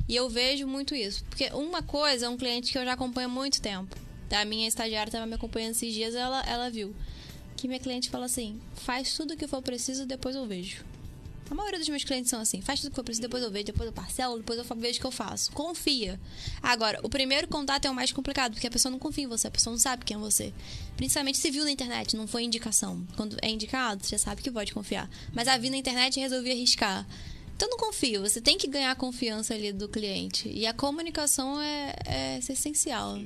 E eu vejo muito isso. Porque uma coisa é um cliente que eu já acompanho há muito tempo. A minha estagiária estava me acompanhando esses dias, ela, ela viu. Que minha cliente fala assim: faz tudo o que for preciso, depois eu vejo. A maioria dos meus clientes são assim: faz tudo que for preciso, depois eu vejo, depois eu parcelo, depois eu vejo o que eu faço. Confia. Agora, o primeiro contato é o mais complicado, porque a pessoa não confia em você, a pessoa não sabe quem é você. Principalmente se viu na internet, não foi indicação. Quando é indicado, você já sabe que pode confiar. Mas a vi na internet e resolvi arriscar. Então não confio, você tem que ganhar a confiança ali do cliente. E a comunicação é, é essencial.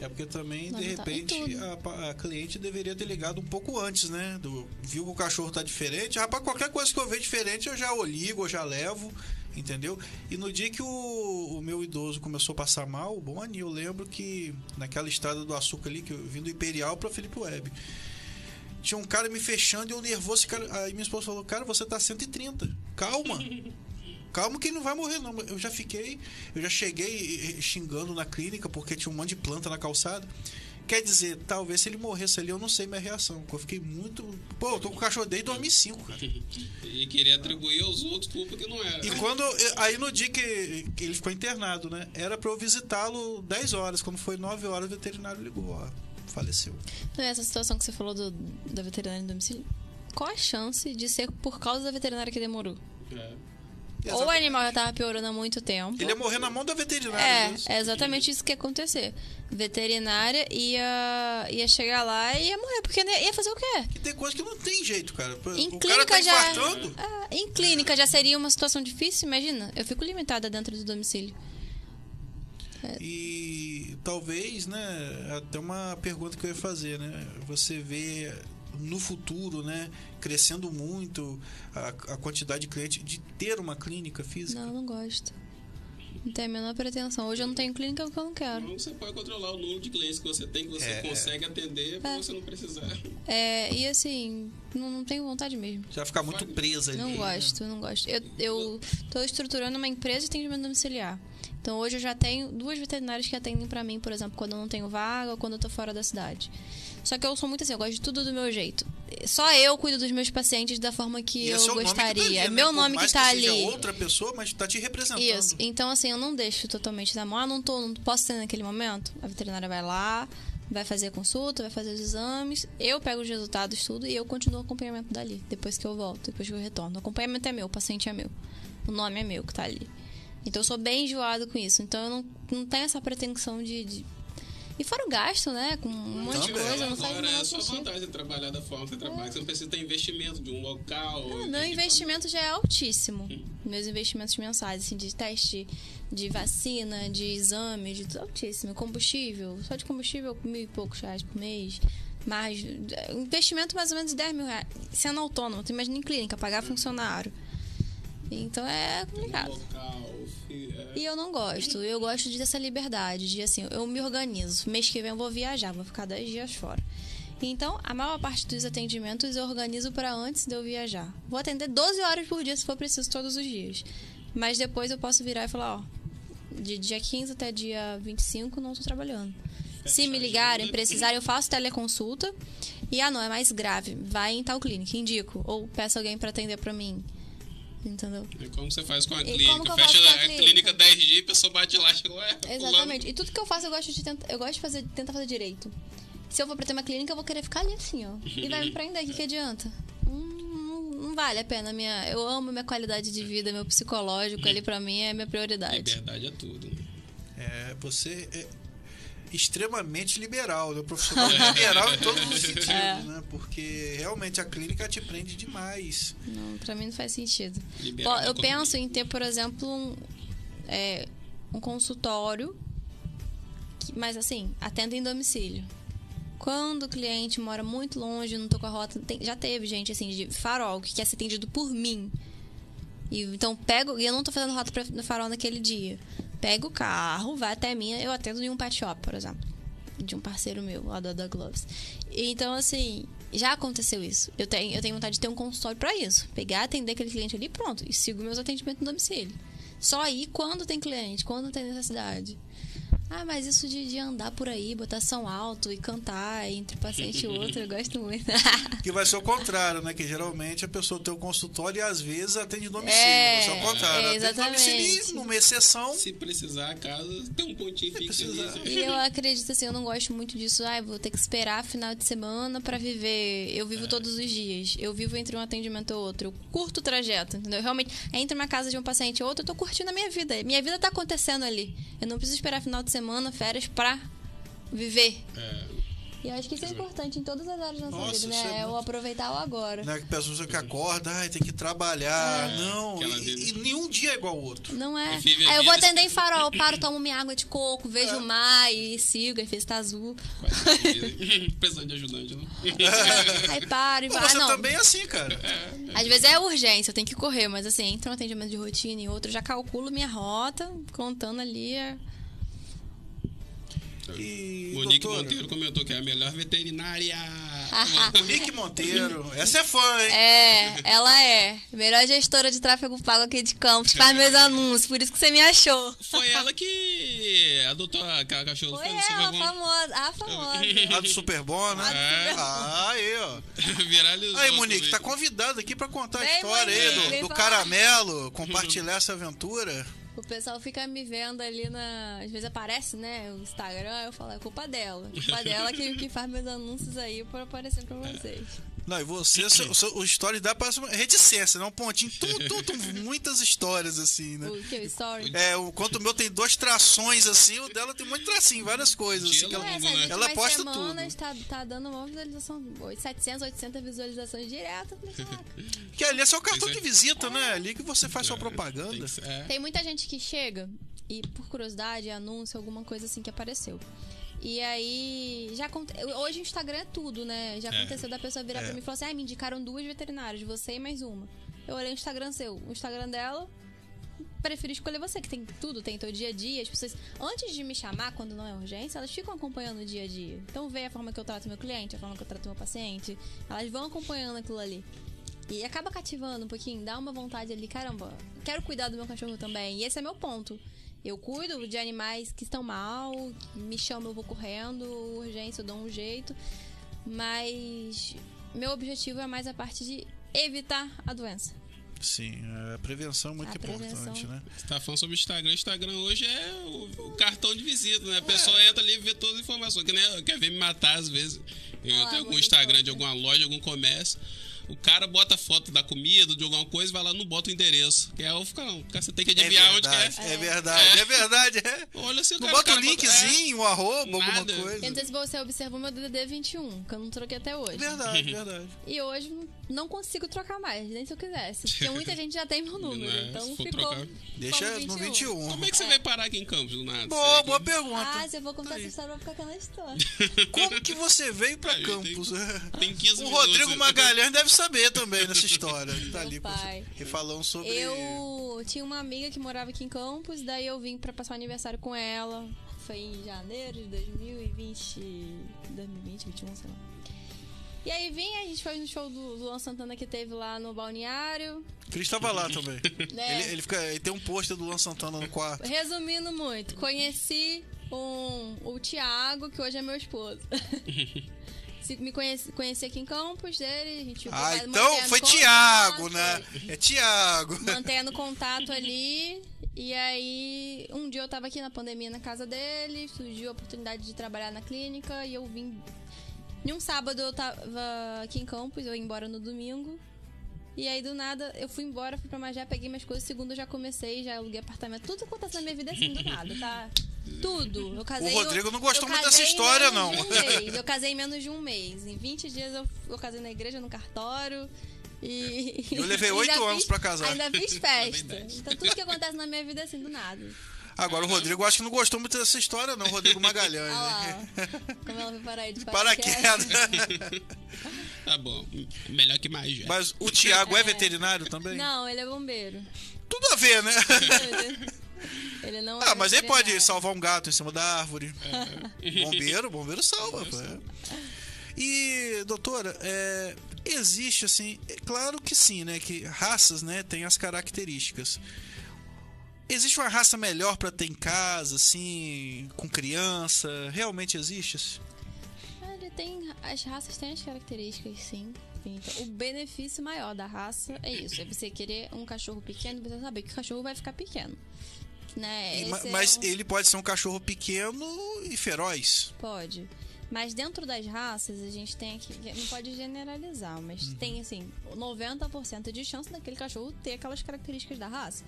É porque também, Não, de tá repente, a, a cliente deveria ter ligado um pouco antes, né? Do, viu que o cachorro tá diferente. Rapaz, qualquer coisa que eu ver diferente, eu já o ligo, eu já levo, entendeu? E no dia que o, o meu idoso começou a passar mal, bom, Ani, eu lembro que naquela estrada do açúcar ali, que eu vim do Imperial pra Felipe Web. Tinha um cara me fechando e eu nervoso. esse Cara, aí minha esposa falou: Cara, você tá 130. Calma. Calma que ele não vai morrer, não. Eu já fiquei, eu já cheguei eh, xingando na clínica porque tinha um monte de planta na calçada. Quer dizer, talvez se ele morresse ali, eu não sei minha reação. Eu fiquei muito. Pô, eu tô com o cachorro desde 2005, cara. E queria atribuir aos outros culpa que não era. E quando. eu- Aí no dia que, que ele ficou internado, né? Era pra eu visitá-lo 10 horas. Quando foi 9 horas, o veterinário ligou, ó. Faleceu. Então, essa situação que você falou do, da veterinária em domicílio, qual a chance de ser por causa da veterinária que demorou? É. Ou o animal já tava piorando há muito tempo. Ele ia morrer na mão da veterinária. É, isso. é exatamente isso que ia acontecer. Veterinária ia, ia chegar lá e ia morrer, porque né, ia fazer o quê? E tem coisa que não tem jeito, cara. Em o cara clínica tá já. Ah, em clínica já seria uma situação difícil, imagina. Eu fico limitada dentro do domicílio. E talvez, né, até uma pergunta que eu ia fazer, né? Você vê no futuro, né, crescendo muito a, a quantidade de clientes de ter uma clínica física. Não, não gosto. Não tenho a menor pretensão. Hoje eu não tenho clínica porque eu não quero. Então você pode controlar o número de clientes que você tem, que você É. consegue atender pra você não precisar. É, e assim, não, não tenho vontade mesmo. Você vai ficar muito presa ali. Não né? gosto, não gosto. Eu, eu tô estruturando uma empresa de atendimento domiciliar. Então hoje eu já tenho duas veterinárias que atendem pra mim, por exemplo, quando eu não tenho vaga ou quando eu tô fora da cidade. Só que eu sou muito assim, eu gosto de tudo do meu jeito. Só eu cuido dos meus pacientes da forma que é eu seu nome que tá gostaria. ali, é né? meu Por nome que tá ali. outra pessoa, mas tá te representando. Isso. Então, assim, eu não deixo totalmente na mão. Ah, não, tô, não posso ter naquele momento. A veterinária vai lá, vai fazer a consulta, vai fazer os exames. Eu pego os resultados, tudo, e eu continuo o acompanhamento dali, depois que eu volto, depois que eu retorno. O acompanhamento é meu, o paciente é meu. O nome é meu que tá ali. Então, eu sou bem enjoado com isso. Então, eu não, não tenho essa pretensão de. de- E fora o gasto, né? Com um monte de coisa, não faz Agora é sua sentido. vantagem de trabalhar da forma que você trabalha. Você não precisa ter investimento de um local. De- meu investimento já é altíssimo. Meus investimentos mensais, assim, de teste de vacina, de exame, de tudo altíssimo. Combustível, só de combustível, mil e poucos reais por mês. Mais, investimento mais ou menos de 10 mil reais. Sendo autônomo, tu imagina em clínica, pagar funcionário. Então é um complicado. local. É. E eu não gosto. Eu gosto de dessa liberdade, de assim, eu me organizo. Mês que vem eu vou viajar, vou ficar 10 dias fora. Então, a maior parte dos atendimentos eu organizo para antes de eu viajar. Vou atender 12 horas por dia se for preciso todos os dias. Mas depois eu posso virar e falar, ó, de dia 15 até dia 25 não tô trabalhando. Se me ligarem, precisarem, eu faço teleconsulta. E ah, não, é mais grave. Vai em tal clínica, indico. Ou peço alguém para atender para mim. Entendeu? E como você faz com a E como clínica? que eu Fecha faço com a a clínica? clínica 10 dias, a pessoa bate lá e chega, ué, Exatamente. E tudo que eu faço, eu gosto de tentar, eu gosto de fazer, tentar fazer direito. Se eu for pra ter uma clínica, eu vou querer ficar ali assim, ó. E vai me prender, o que, que adianta? Hum, Não, não vale a pena. Minha, eu amo minha qualidade de vida, meu psicológico ali pra mim é minha prioridade. Liberdade é tudo. né? É, você é extremamente liberal, né? Profissional liberal em todos os sentidos, É. né? Porque realmente a clínica te prende demais. Não, pra mim não faz sentido. Liberal eu penso em ter, por exemplo, um, é, um consultório, que- mas assim, atendo em domicílio. Quando o cliente mora muito longe, não tô com a rota, tem- já teve gente assim de farol que quer ser atendido por mim. E, então pego, e eu não tô fazendo rota pra, no farol naquele dia. Pego o carro, vai até mim, eu atendo em um pet shop, por exemplo. De um parceiro meu, lá da Gloves. Então, assim, já aconteceu isso. Eu tenho, eu tenho vontade de ter um consultório pra isso. Pegar, atender aquele cliente ali pronto. E sigo meus atendimentos no domicílio. Só aí quando tem cliente, quando tem necessidade. Ah, mas isso de, de andar por aí, botar som alto e cantar entre paciente e outro, eu gosto muito. Que vai ser o contrário, né? Que geralmente a pessoa tem um consultório e às vezes atende domicílio. É, Vai ser o contrário. é, atende domicílio exatamente. numa exceção. Se precisar, caso tem um pontinho fixo precisar. E eu acredito assim, eu não gosto muito disso. Ai, vou ter que esperar final de semana pra viver. Eu vivo todos os dias. Eu vivo entre um atendimento e outro. Eu curto o trajeto, entendeu? Realmente, entre uma casa de um paciente e outro, eu tô curtindo a minha vida. Minha vida tá acontecendo ali. Eu não preciso esperar final de semana, férias pra viver. É, E eu acho que isso é importante em todas as áreas da nossa Nossa, vida, né? é É o aproveitar o agora. Né, que pessoas que acordam, ai, tem que trabalhar. É. Não, e, vida. e nenhum dia é igual ao outro. Não é. Vive a Aí eu vou atender em farol, paro, tomo minha água de coco, vejo o mar e sigo, aí fez tá azul. quase precisando de ajudante, né? Aí paro e vai. Ah, você não. também é assim, cara. Às vezes é urgência, eu tenho que correr, mas assim, entra um atendimento de rotina e outro, já calculo minha rota, contando ali. é- E, Monique doutora? Monteiro comentou que é a melhor veterinária. Monique Monteiro. Essa é fã, hein? É, ela é. Melhor gestora de tráfego pago aqui de Campos, faz meus anúncios, por isso que você me achou. Foi ela que adotou aquela cachorra Foi do Super ela, Bom. famosa, a famosa. A do Super Bom, né? É. Ah, aí, ó. Viralizou. Aí, Monique, tá convidado aqui pra contar a história aí Monique, do, vem do falar. caramelo, compartilhar essa aventura. O pessoal fica me vendo ali na. Às vezes aparece, né? O Instagram, eu falo, é culpa dela. Culpa dela que, que faz meus anúncios aí pra aparecer pra vocês. Não, e você, seu, seu, o story dá pra reticência, né? Um pontinho, tum, tum, tum, muitas histórias, assim, né? O que? O story? É, o, quanto o meu tem dois trações, assim, o dela tem muito tracinho, várias coisas. Assim, que ela, Longo, É, né? ela posta semanas tudo. Tá, tá dando uma visualização, 700, 800 visualizações direto. Que ali é seu cartão Pois é. de visita, né? Ali que você faz sua Tem propaganda. é. Tem muita gente que chega e, por curiosidade, anúncio, alguma coisa assim que apareceu. E aí, já aconte... hoje o Instagram é tudo, né? Já É. aconteceu da pessoa virar É. pra mim e falar assim: ah, me indicaram duas veterinárias, você e mais uma. Eu olhei o Instagram seu, o Instagram dela, preferi escolher você, que tem tudo, tem teu dia a dia. As pessoas, antes de me chamar, quando não é urgência, elas ficam acompanhando o dia a dia. Então vê a forma que eu trato meu cliente, a forma que eu trato meu paciente. Elas vão acompanhando aquilo ali. E acaba cativando um pouquinho, dá uma vontade ali, caramba, quero cuidar do meu cachorro também. E esse é meu ponto. Eu cuido de animais que estão mal, me chamam, eu vou correndo, urgência, eu dou um jeito. Mas meu objetivo é mais a parte de evitar a doença. Sim, a prevenção é muito A importante, prevenção. né? Você tá falando sobre o Instagram. O Instagram hoje é o, o cartão de visita, né? A pessoa entra ali e vê todas as informações. Que nem quer ver me matar às vezes. Eu Ah, tenho algum Instagram de alguma loja, algum comércio. O cara bota foto da comida, de alguma coisa, vai lá não bota o endereço. Que é o fica não. Você tem que É adivinhar onde verdade, que é é. verdade, é verdade. É. Olha se o Não cara. bota o cara linkzinho, o arroba, alguma Nada. coisa. Eu não sei se você observou meu DDD 21, que eu não troquei até hoje. Verdade, verdade. E hoje não consigo trocar mais, nem se eu quisesse. Porque muita gente já tem meu número. Não é, então ficou. trocar. Deixa no 21. Como é que você vai parar aqui em Campos do nada? Boa, boa pergunta. Ah, se eu vou contar Aí. essa história, eu vou ficar aquela história. Como que você veio pra tem- Campos? Tem 15 O minutos. Rodrigo Magalhães deve saber também dessa história. Tá Meu ali pai. e falando sobre. Eu tinha uma amiga que morava aqui em Campos, daí eu vim pra passar o aniversário com ela. Foi em janeiro de 2020. 2020, 21, sei lá. E aí vim, a gente foi no show do, do Luan Santana que teve lá no balneário. Cris tava lá também. É. Ele, ele, fica, ele tem um pôster do Luan Santana no quarto. Resumindo muito, conheci um, o Thiago, que hoje é meu esposo. Me conheci, conheci aqui em Campos dele, a gente Ah, então foi contato, Tiago, né? É Tiago. Mantendo contato ali. E aí, um dia eu tava aqui na pandemia na casa dele, surgiu a oportunidade de trabalhar na clínica e eu vim. Em um sábado eu tava aqui em Campos, eu ia embora no domingo. E aí, do nada, eu fui embora, fui pra Magé, peguei minhas coisas. Segundo, eu já comecei, já aluguei apartamento. Tudo acontece na minha vida assim, do nada, tá? Tudo. Eu casei. O Rodrigo não gostou muito dessa história, não. de um. Eu casei em menos de um mês. Em 20 dias eu, eu casei na igreja, no cartório. E. Eu levei oito anos fiz- pra casar. Ainda fiz festa. Então tudo que acontece na minha vida é assim, do nada. Agora o Rodrigo acho que não gostou muito dessa história, não. O Rodrigo Magalhães. Lá, né? Como ela foi parar aí de Paraquedas. Tá bom. Melhor que mais já. Mas o Tiago é veterinário também? Não, ele é bombeiro. Tudo a ver, né? Ele não Ah, é mas ele pode salvar um gato em cima da árvore. Bombeiro, bombeiro salva. E, doutora, é, existe assim, é claro que sim, né? Que raças, né, têm as características. Existe uma raça melhor pra ter em casa, assim, com criança? Realmente existe? Ele tem. As raças têm as características, sim. Então, o benefício maior da raça é isso. É você querer um cachorro pequeno você saber que o cachorro vai ficar pequeno. Né? E- é Mas um- ele pode ser um cachorro pequeno e feroz. Pode. Mas dentro das raças, a gente tem aqui. Não pode generalizar, mas Uhum. tem, assim, 90% de chance daquele cachorro ter aquelas características da raça.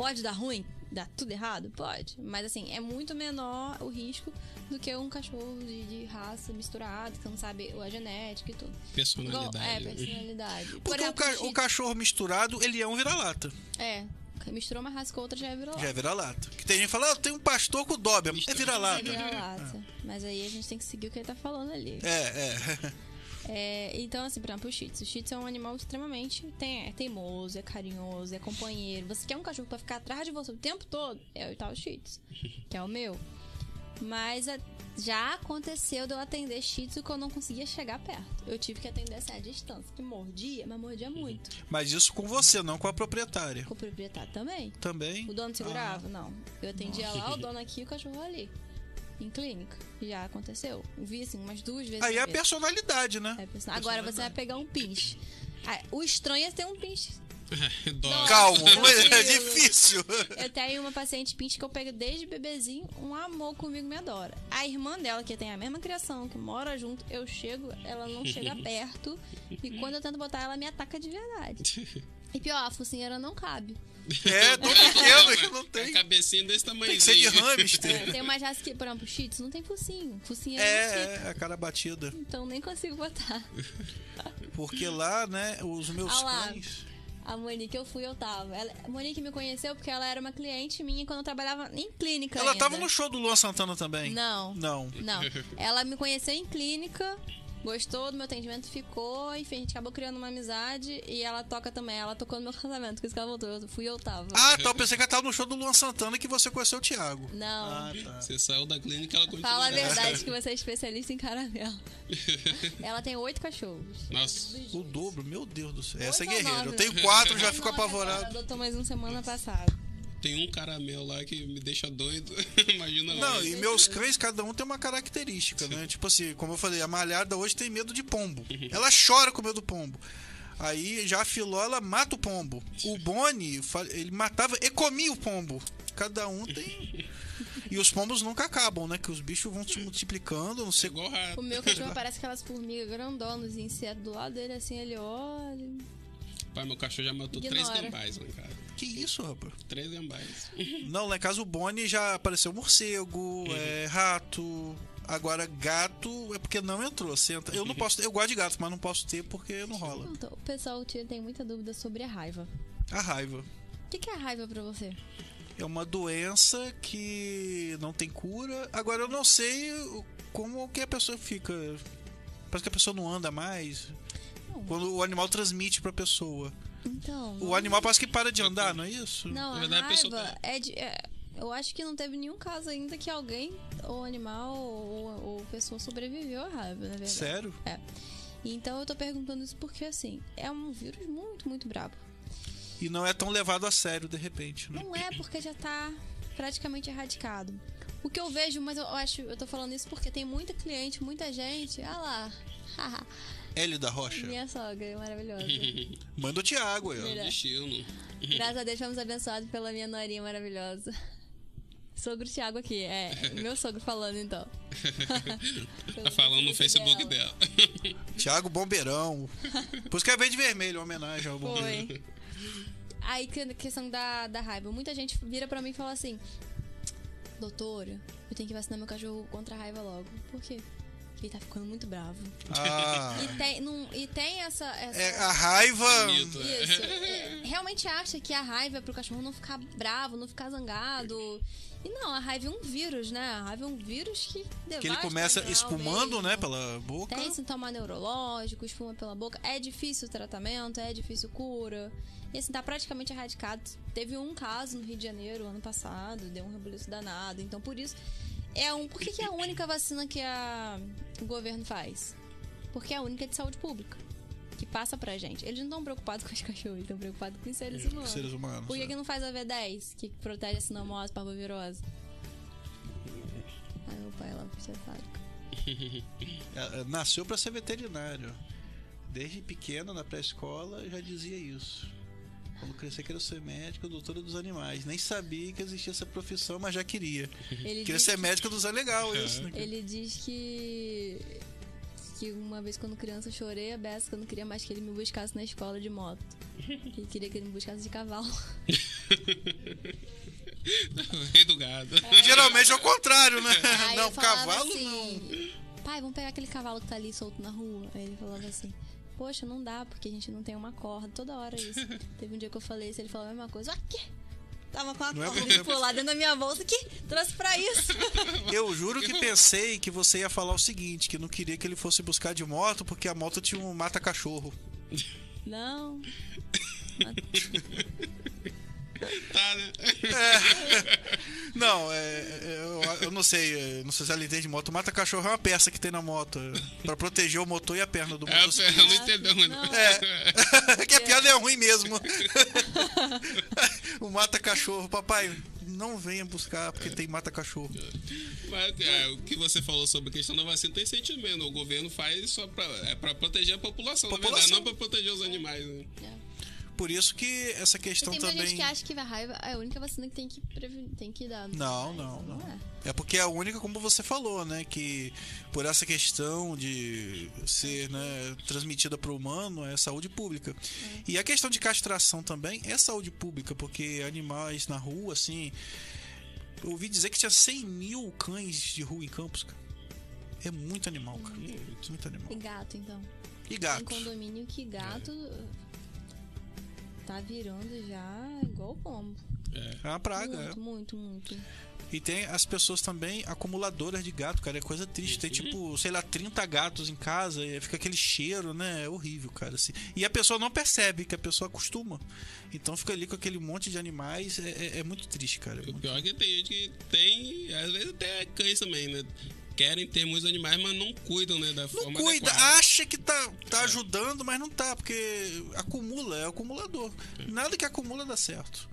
Pode dar ruim? Dar tudo errado? Pode. Mas, assim, é muito menor o risco do que um cachorro de, de raça misturado, que não sabe a genética e tudo. Igual, Personalidade. é, né? personalidade. Por Porque o, exemplo, ca- Shih o cachorro misturado, ele é um vira-lata. É. Misturou uma raça com outra já é virou Já é vira-lata. Que tem gente que fala, ah, tem um pastor com Doberman. É Mistura. vira-lata. vira-lata. Mas aí a gente tem que seguir o que ele tá falando ali. É, é. É, então, assim, por exemplo, o Shih Tzu. O Shih Tzu é um animal extremamente tem, é teimoso, é carinhoso, é companheiro. Você quer um cachorro pra ficar atrás de você o tempo todo? É o tal Shih Tzu, que é o meu. Mas é, já aconteceu de eu atender Shih Tzu que eu não conseguia chegar perto. Eu tive que atender assim, à distância, que mordia, mas mordia muito. Mas isso com você, não com a proprietária. Com o proprietário também. Também. O dono segurava? Não. Eu atendia lá, o dono aqui e o cachorro ali. Em clínica. Já aconteceu. Vi assim umas duas vezes. Aí é a personalidade, né? É, person- Agora você vai pegar um pinche. Ah, o estranho é ter um pinche Dose. Calma, não é, é difícil. Eu tenho uma paciente pinch que eu pego desde bebezinho, um amor comigo, me adora. A irmã dela, que tem a mesma criação, que mora junto, eu chego, ela não chega perto. E quando eu tento botar, ela me ataca de verdade. E pior, a focinheira não cabe. É, tão pequeno que não A tem. cabecinha desse tamanho. Tem que ser de hamster. É, tem umas raças que, por exemplo, shih não tem focinho. Focinheira não É, fica. é, a cara batida. Então nem consigo botar. Porque lá, né, os meus Ah lá. cães. A Monique, eu fui, eu tava. Ela, a Monique me conheceu porque ela era uma cliente minha quando eu trabalhava em clínica. Ela ainda. tava no show do Luan Santana também. Não. Não. Não. Ela me conheceu em clínica, gostou do meu atendimento, ficou, enfim, a gente acabou criando uma amizade e ela toca também. Ela tocou no meu casamento, por isso que ela voltou. Eu fui eu tava. Ah, tá. Eu pensei que ela tava no show do Luan Santana que você conheceu o Thiago. Não. Ah, tá. Você saiu da clínica ela continua. Fala a verdade que você é especialista em caramelo. ela tem oito cachorros. Nossa. O dobro, meu Deus do céu. Essa é guerreira. Eu tenho quatro, já fico agora, apavorado. Adotou mais um semana passada. Tem um caramelo lá que me deixa doido. Imagina Não, lá. e meus cães, cada um tem uma característica, né? Tipo assim, como eu falei, a malhada hoje tem medo de pombo. Ela chora com medo do pombo. Aí já a filó, ela mata o pombo. O Boni, ele matava e comia o pombo. Cada um tem. E os pombos nunca acabam, né? Que os bichos vão se multiplicando, não É sei. igual rato. O meu cachorro parece aquelas formigas grandonas e inseto do lado dele, assim, ele olha. Pai, meu cachorro já matou Ignora. três gambás lá em casa. Que isso, rapaz? Três gambás. Não, lá em casa o Boni já apareceu morcego, é, rato. Agora, gato é porque não entrou. Senta. Eu não posso. Eu gosto de gato, mas não posso ter porque não rola. Então, o pessoal tem muita dúvida sobre a raiva. A raiva. O que, que é a raiva pra você? É uma doença que não tem cura. Agora eu não sei como que a pessoa fica. Parece que a pessoa não anda mais. Não. Quando o animal transmite pra pessoa. Então. O animal parece que para de andar, não é isso? Não, Na a verdade, a pessoa raiva tá- é de. é- eu acho que não teve nenhum caso ainda que alguém, ou animal, ou, ou pessoa sobreviveu à raiva, na verdade. Sério? É. Então eu tô perguntando isso porque, assim, é um vírus muito, muito brabo. E não é tão levado a sério de repente, né? Não é porque já tá praticamente erradicado. O que eu vejo, mas eu acho, eu tô falando isso porque tem muita cliente, muita gente. Ah lá. haha, L da Rocha. Minha sogra é maravilhosa. Manda o Thiago aí, ó. Melhor. Destino. Graças a Deus fomos abençoados pela minha norinha maravilhosa. Sogro Thiago aqui, é. Meu sogro falando então. Tá falando no Facebook dela. Thiago Bombeirão. Por isso que é verde vermelho, uma homenagem ao bombeiro. Foi. Aí, que- questão da, da raiva. Muita gente vira pra mim e fala assim: Doutora, eu tenho que vacinar meu cachorro contra a raiva logo. Por quê? Ele tá ficando muito bravo. Ah. E tem, não, e tem essa. essa... É, a raiva. Mito, é. Isso. é, realmente acha que a raiva é pro cachorro não ficar bravo, não ficar zangado. E não, a raiva é um vírus, né? A raiva é um vírus que devasta Que ele começa espumando, mesmo. né, pela boca. Tem sintoma neurológico, espuma pela boca. É difícil o tratamento, é difícil cura. E assim, tá praticamente erradicado. Teve um caso no Rio de Janeiro, ano passado, deu um rebuliço danado. Então, por isso, é um. Por que, que é a única vacina que a, o governo faz? Porque é a única de saúde pública. Que passa pra gente. Eles não estão preocupados com os cachorros, eles estão preocupados com os seres humanos. Seres humanos. Por que, é. que não faz a V10, que protege a sinomose, parvovirose? Ai, meu pai lá puxa saco. É, é, Nasceu pra ser veterinário. Desde pequeno, na pré-escola, já dizia isso. Quando crescer, quero ser médico, doutora dos animais. Nem sabia que existia essa profissão, mas já queria. Ele Queria ser que- médico dos é legal isso, né? Ele diz que. Que uma vez quando criança eu chorei a beça que eu não queria mais que ele me buscasse na escola de moto. Que queria que ele me buscasse de cavalo. Rei do gado. Geralmente é o contrário, né? Aí não, cavalo assim, não. Pai, vamos pegar aquele cavalo que tá ali solto na rua. Aí ele falava assim. Poxa, não dá, porque a gente não tem uma corda. Toda hora isso. Teve um dia que eu falei isso, ele falou a mesma coisa. Aqui! Tava com a Não é corda de pular dentro da minha bolsa. Que trouxe pra isso. Eu juro que pensei que você ia falar o seguinte, que não queria que ele fosse buscar de moto, porque a moto tinha um mata-cachorro. Não. Tá, né? Não, é, é, eu, eu não sei, é, não sei se ela entende de moto. Mata-cachorro é uma peça que tem na moto, é, pra proteger o motor e a perna do É, a motociclista. Fernanda não entendeu, né? Não. É. que a piada é ruim mesmo. o mata-cachorro, papai, não venha buscar porque tem mata-cachorro. Mas é, o que você falou sobre a questão da vacina tem sentimento. O governo faz só pra, é pra proteger a população, na População. verdade, não pra proteger os animais. Né? Por isso que essa questão tem também. gente que acha que a raiva é a única vacina que tem que, preven- tem que dar. Não, Mas não, não. é. É porque é a única, como você falou, né? Que por essa questão de ser né, transmitida para o humano é saúde pública. E a questão de castração também é saúde pública, porque animais na rua, assim. Eu ouvi dizer que tinha 100 mil cães de rua em Campos, cara. É muito animal, cara. Muito animal. E gato, então. E Tem gatos. condomínio que gato tá virando já igual pombo. É uma praga, é. muito, muito, muito. E tem as pessoas também acumuladoras de gato, cara. É coisa triste. Tem tipo, sei lá, 30 gatos em casa e fica aquele cheiro, né? É horrível, cara. Assim. E a pessoa não percebe, que a pessoa acostuma. Então fica ali com aquele monte de animais. É, é- é muito triste, cara. É O muito- pior é que tem gente que tem, às vezes até cães também, né? Querem ter muitos animais, mas não cuidam, né? Da Não forma cuida, adequada. acha que tá, tá ajudando, mas não tá, porque acumula, é acumulador. Nada que acumula dá certo.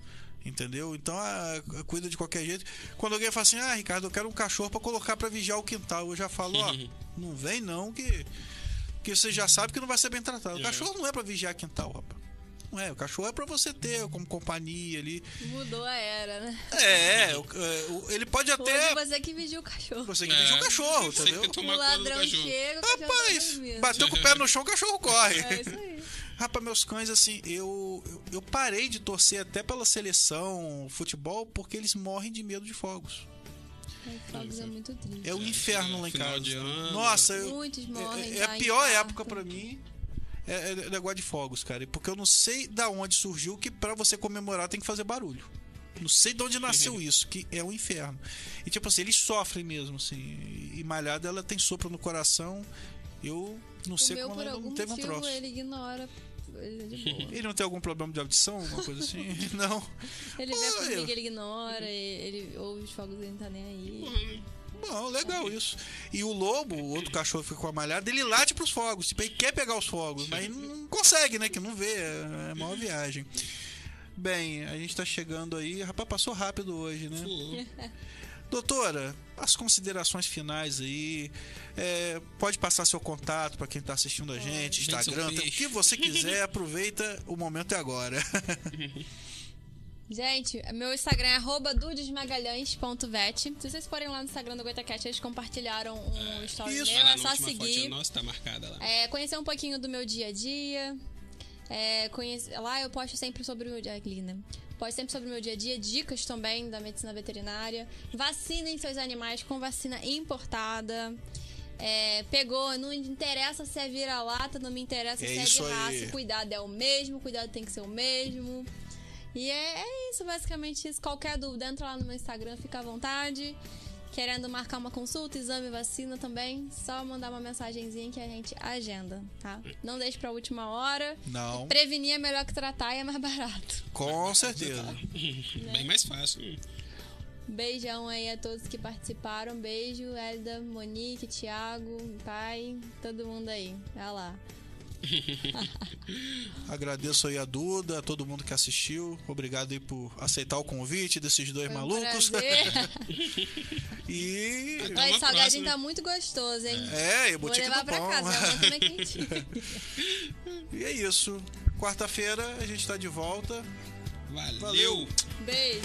Entendeu? Então a, a- cuida de qualquer jeito. Quando alguém fala assim, ah, Ricardo, eu quero um cachorro pra colocar pra vigiar o quintal, eu já falo, ó, não vem não, que, que você já sabe que não vai ser bem tratado. O É. cachorro não é pra vigiar quintal, rapaz. Não é, o cachorro é pra você ter como companhia ali. Mudou a era, né? É, o- é, o- ele pode até. Hoje você que vigia o cachorro. Você que vigia o cachorro, você entendeu? que O ladrão chega, tá Rapaz, dormindo. bateu com o pé no chão, o cachorro corre. É isso aí. Rapaz, meus cães, assim, eu, eu, eu parei de torcer até pela seleção, futebol, porque eles morrem de medo de fogos. Fogos é muito triste. É o inferno lá em casa. ano. Nossa, eu, Muitos morrem. é, é tá, a pior época pra mim. É, é o negócio de fogos, cara. Porque eu não sei da onde surgiu que pra você comemorar tem que fazer barulho. Não sei de onde nasceu isso, que é o inferno. E tipo assim, eles sofrem mesmo, assim. E malhada, ela tem sopro no coração. Eu não O sei meu, como ela não teve um troço. ele ignora. Ele é. Ele não tem algum problema de audição, alguma coisa assim? não. Ele vê Olha. comigo, ele ignora, ele, ele ouve os fogos, ele não tá nem aí. Bom, legal isso. E o lobo, o outro cachorro que ficou com a malhada, ele late pros fogos. Tipo, ele quer pegar os fogos, mas não consegue, né? Que não vê. É uma viagem. Bem, a gente tá chegando aí. Rapaz, passou rápido hoje, né? Doutora, as considerações finais aí. é, pode passar seu contato pra quem tá assistindo a gente, Vende seu Instagram, o que você quiser, aproveita, o momento é agora. Gente, meu Instagram é arroba dudesmagalhães.vet. Se vocês forem lá no Instagram do GoitaCast, eles compartilharam um story Isso. meu, é só seguir. nossa, tá marcada lá. É, conhecer um pouquinho do meu dia a dia. É, Lá eu posto sempre sobre o meu dia a dia, né? Posto sempre sobre o meu dia a dia, dicas também da medicina veterinária. Vacinem seus animais com vacina importada. É, pegou, não interessa se é vira-lata, não me interessa É se é de raça. aí. Cuidado é o mesmo, cuidado tem que ser o mesmo. E é, é isso, basicamente isso. Qualquer dúvida, entra lá no meu Instagram, fica à vontade. Querendo marcar uma consulta, exame, vacina também, só mandar uma mensagenzinha que a gente agenda, tá? Não deixe pra última hora. Não, Prevenir é melhor que tratar e é mais barato. com certeza. Bem mais fácil. Beijão aí a todos que participaram. Beijo, Elda, Monique, Thiago, pai, todo mundo aí. Vai lá. Agradeço aí a Duda, a todo mundo que assistiu. Obrigado aí por aceitar o convite desses dois Foi um malucos. prazer. e. Oi, uma salgadinho tá muito gostoso, hein? É, e o Vou levar do pra Pão. casa, quentinho. e é isso. Quarta-feira a gente tá de volta. Valeu. Valeu. Beijo.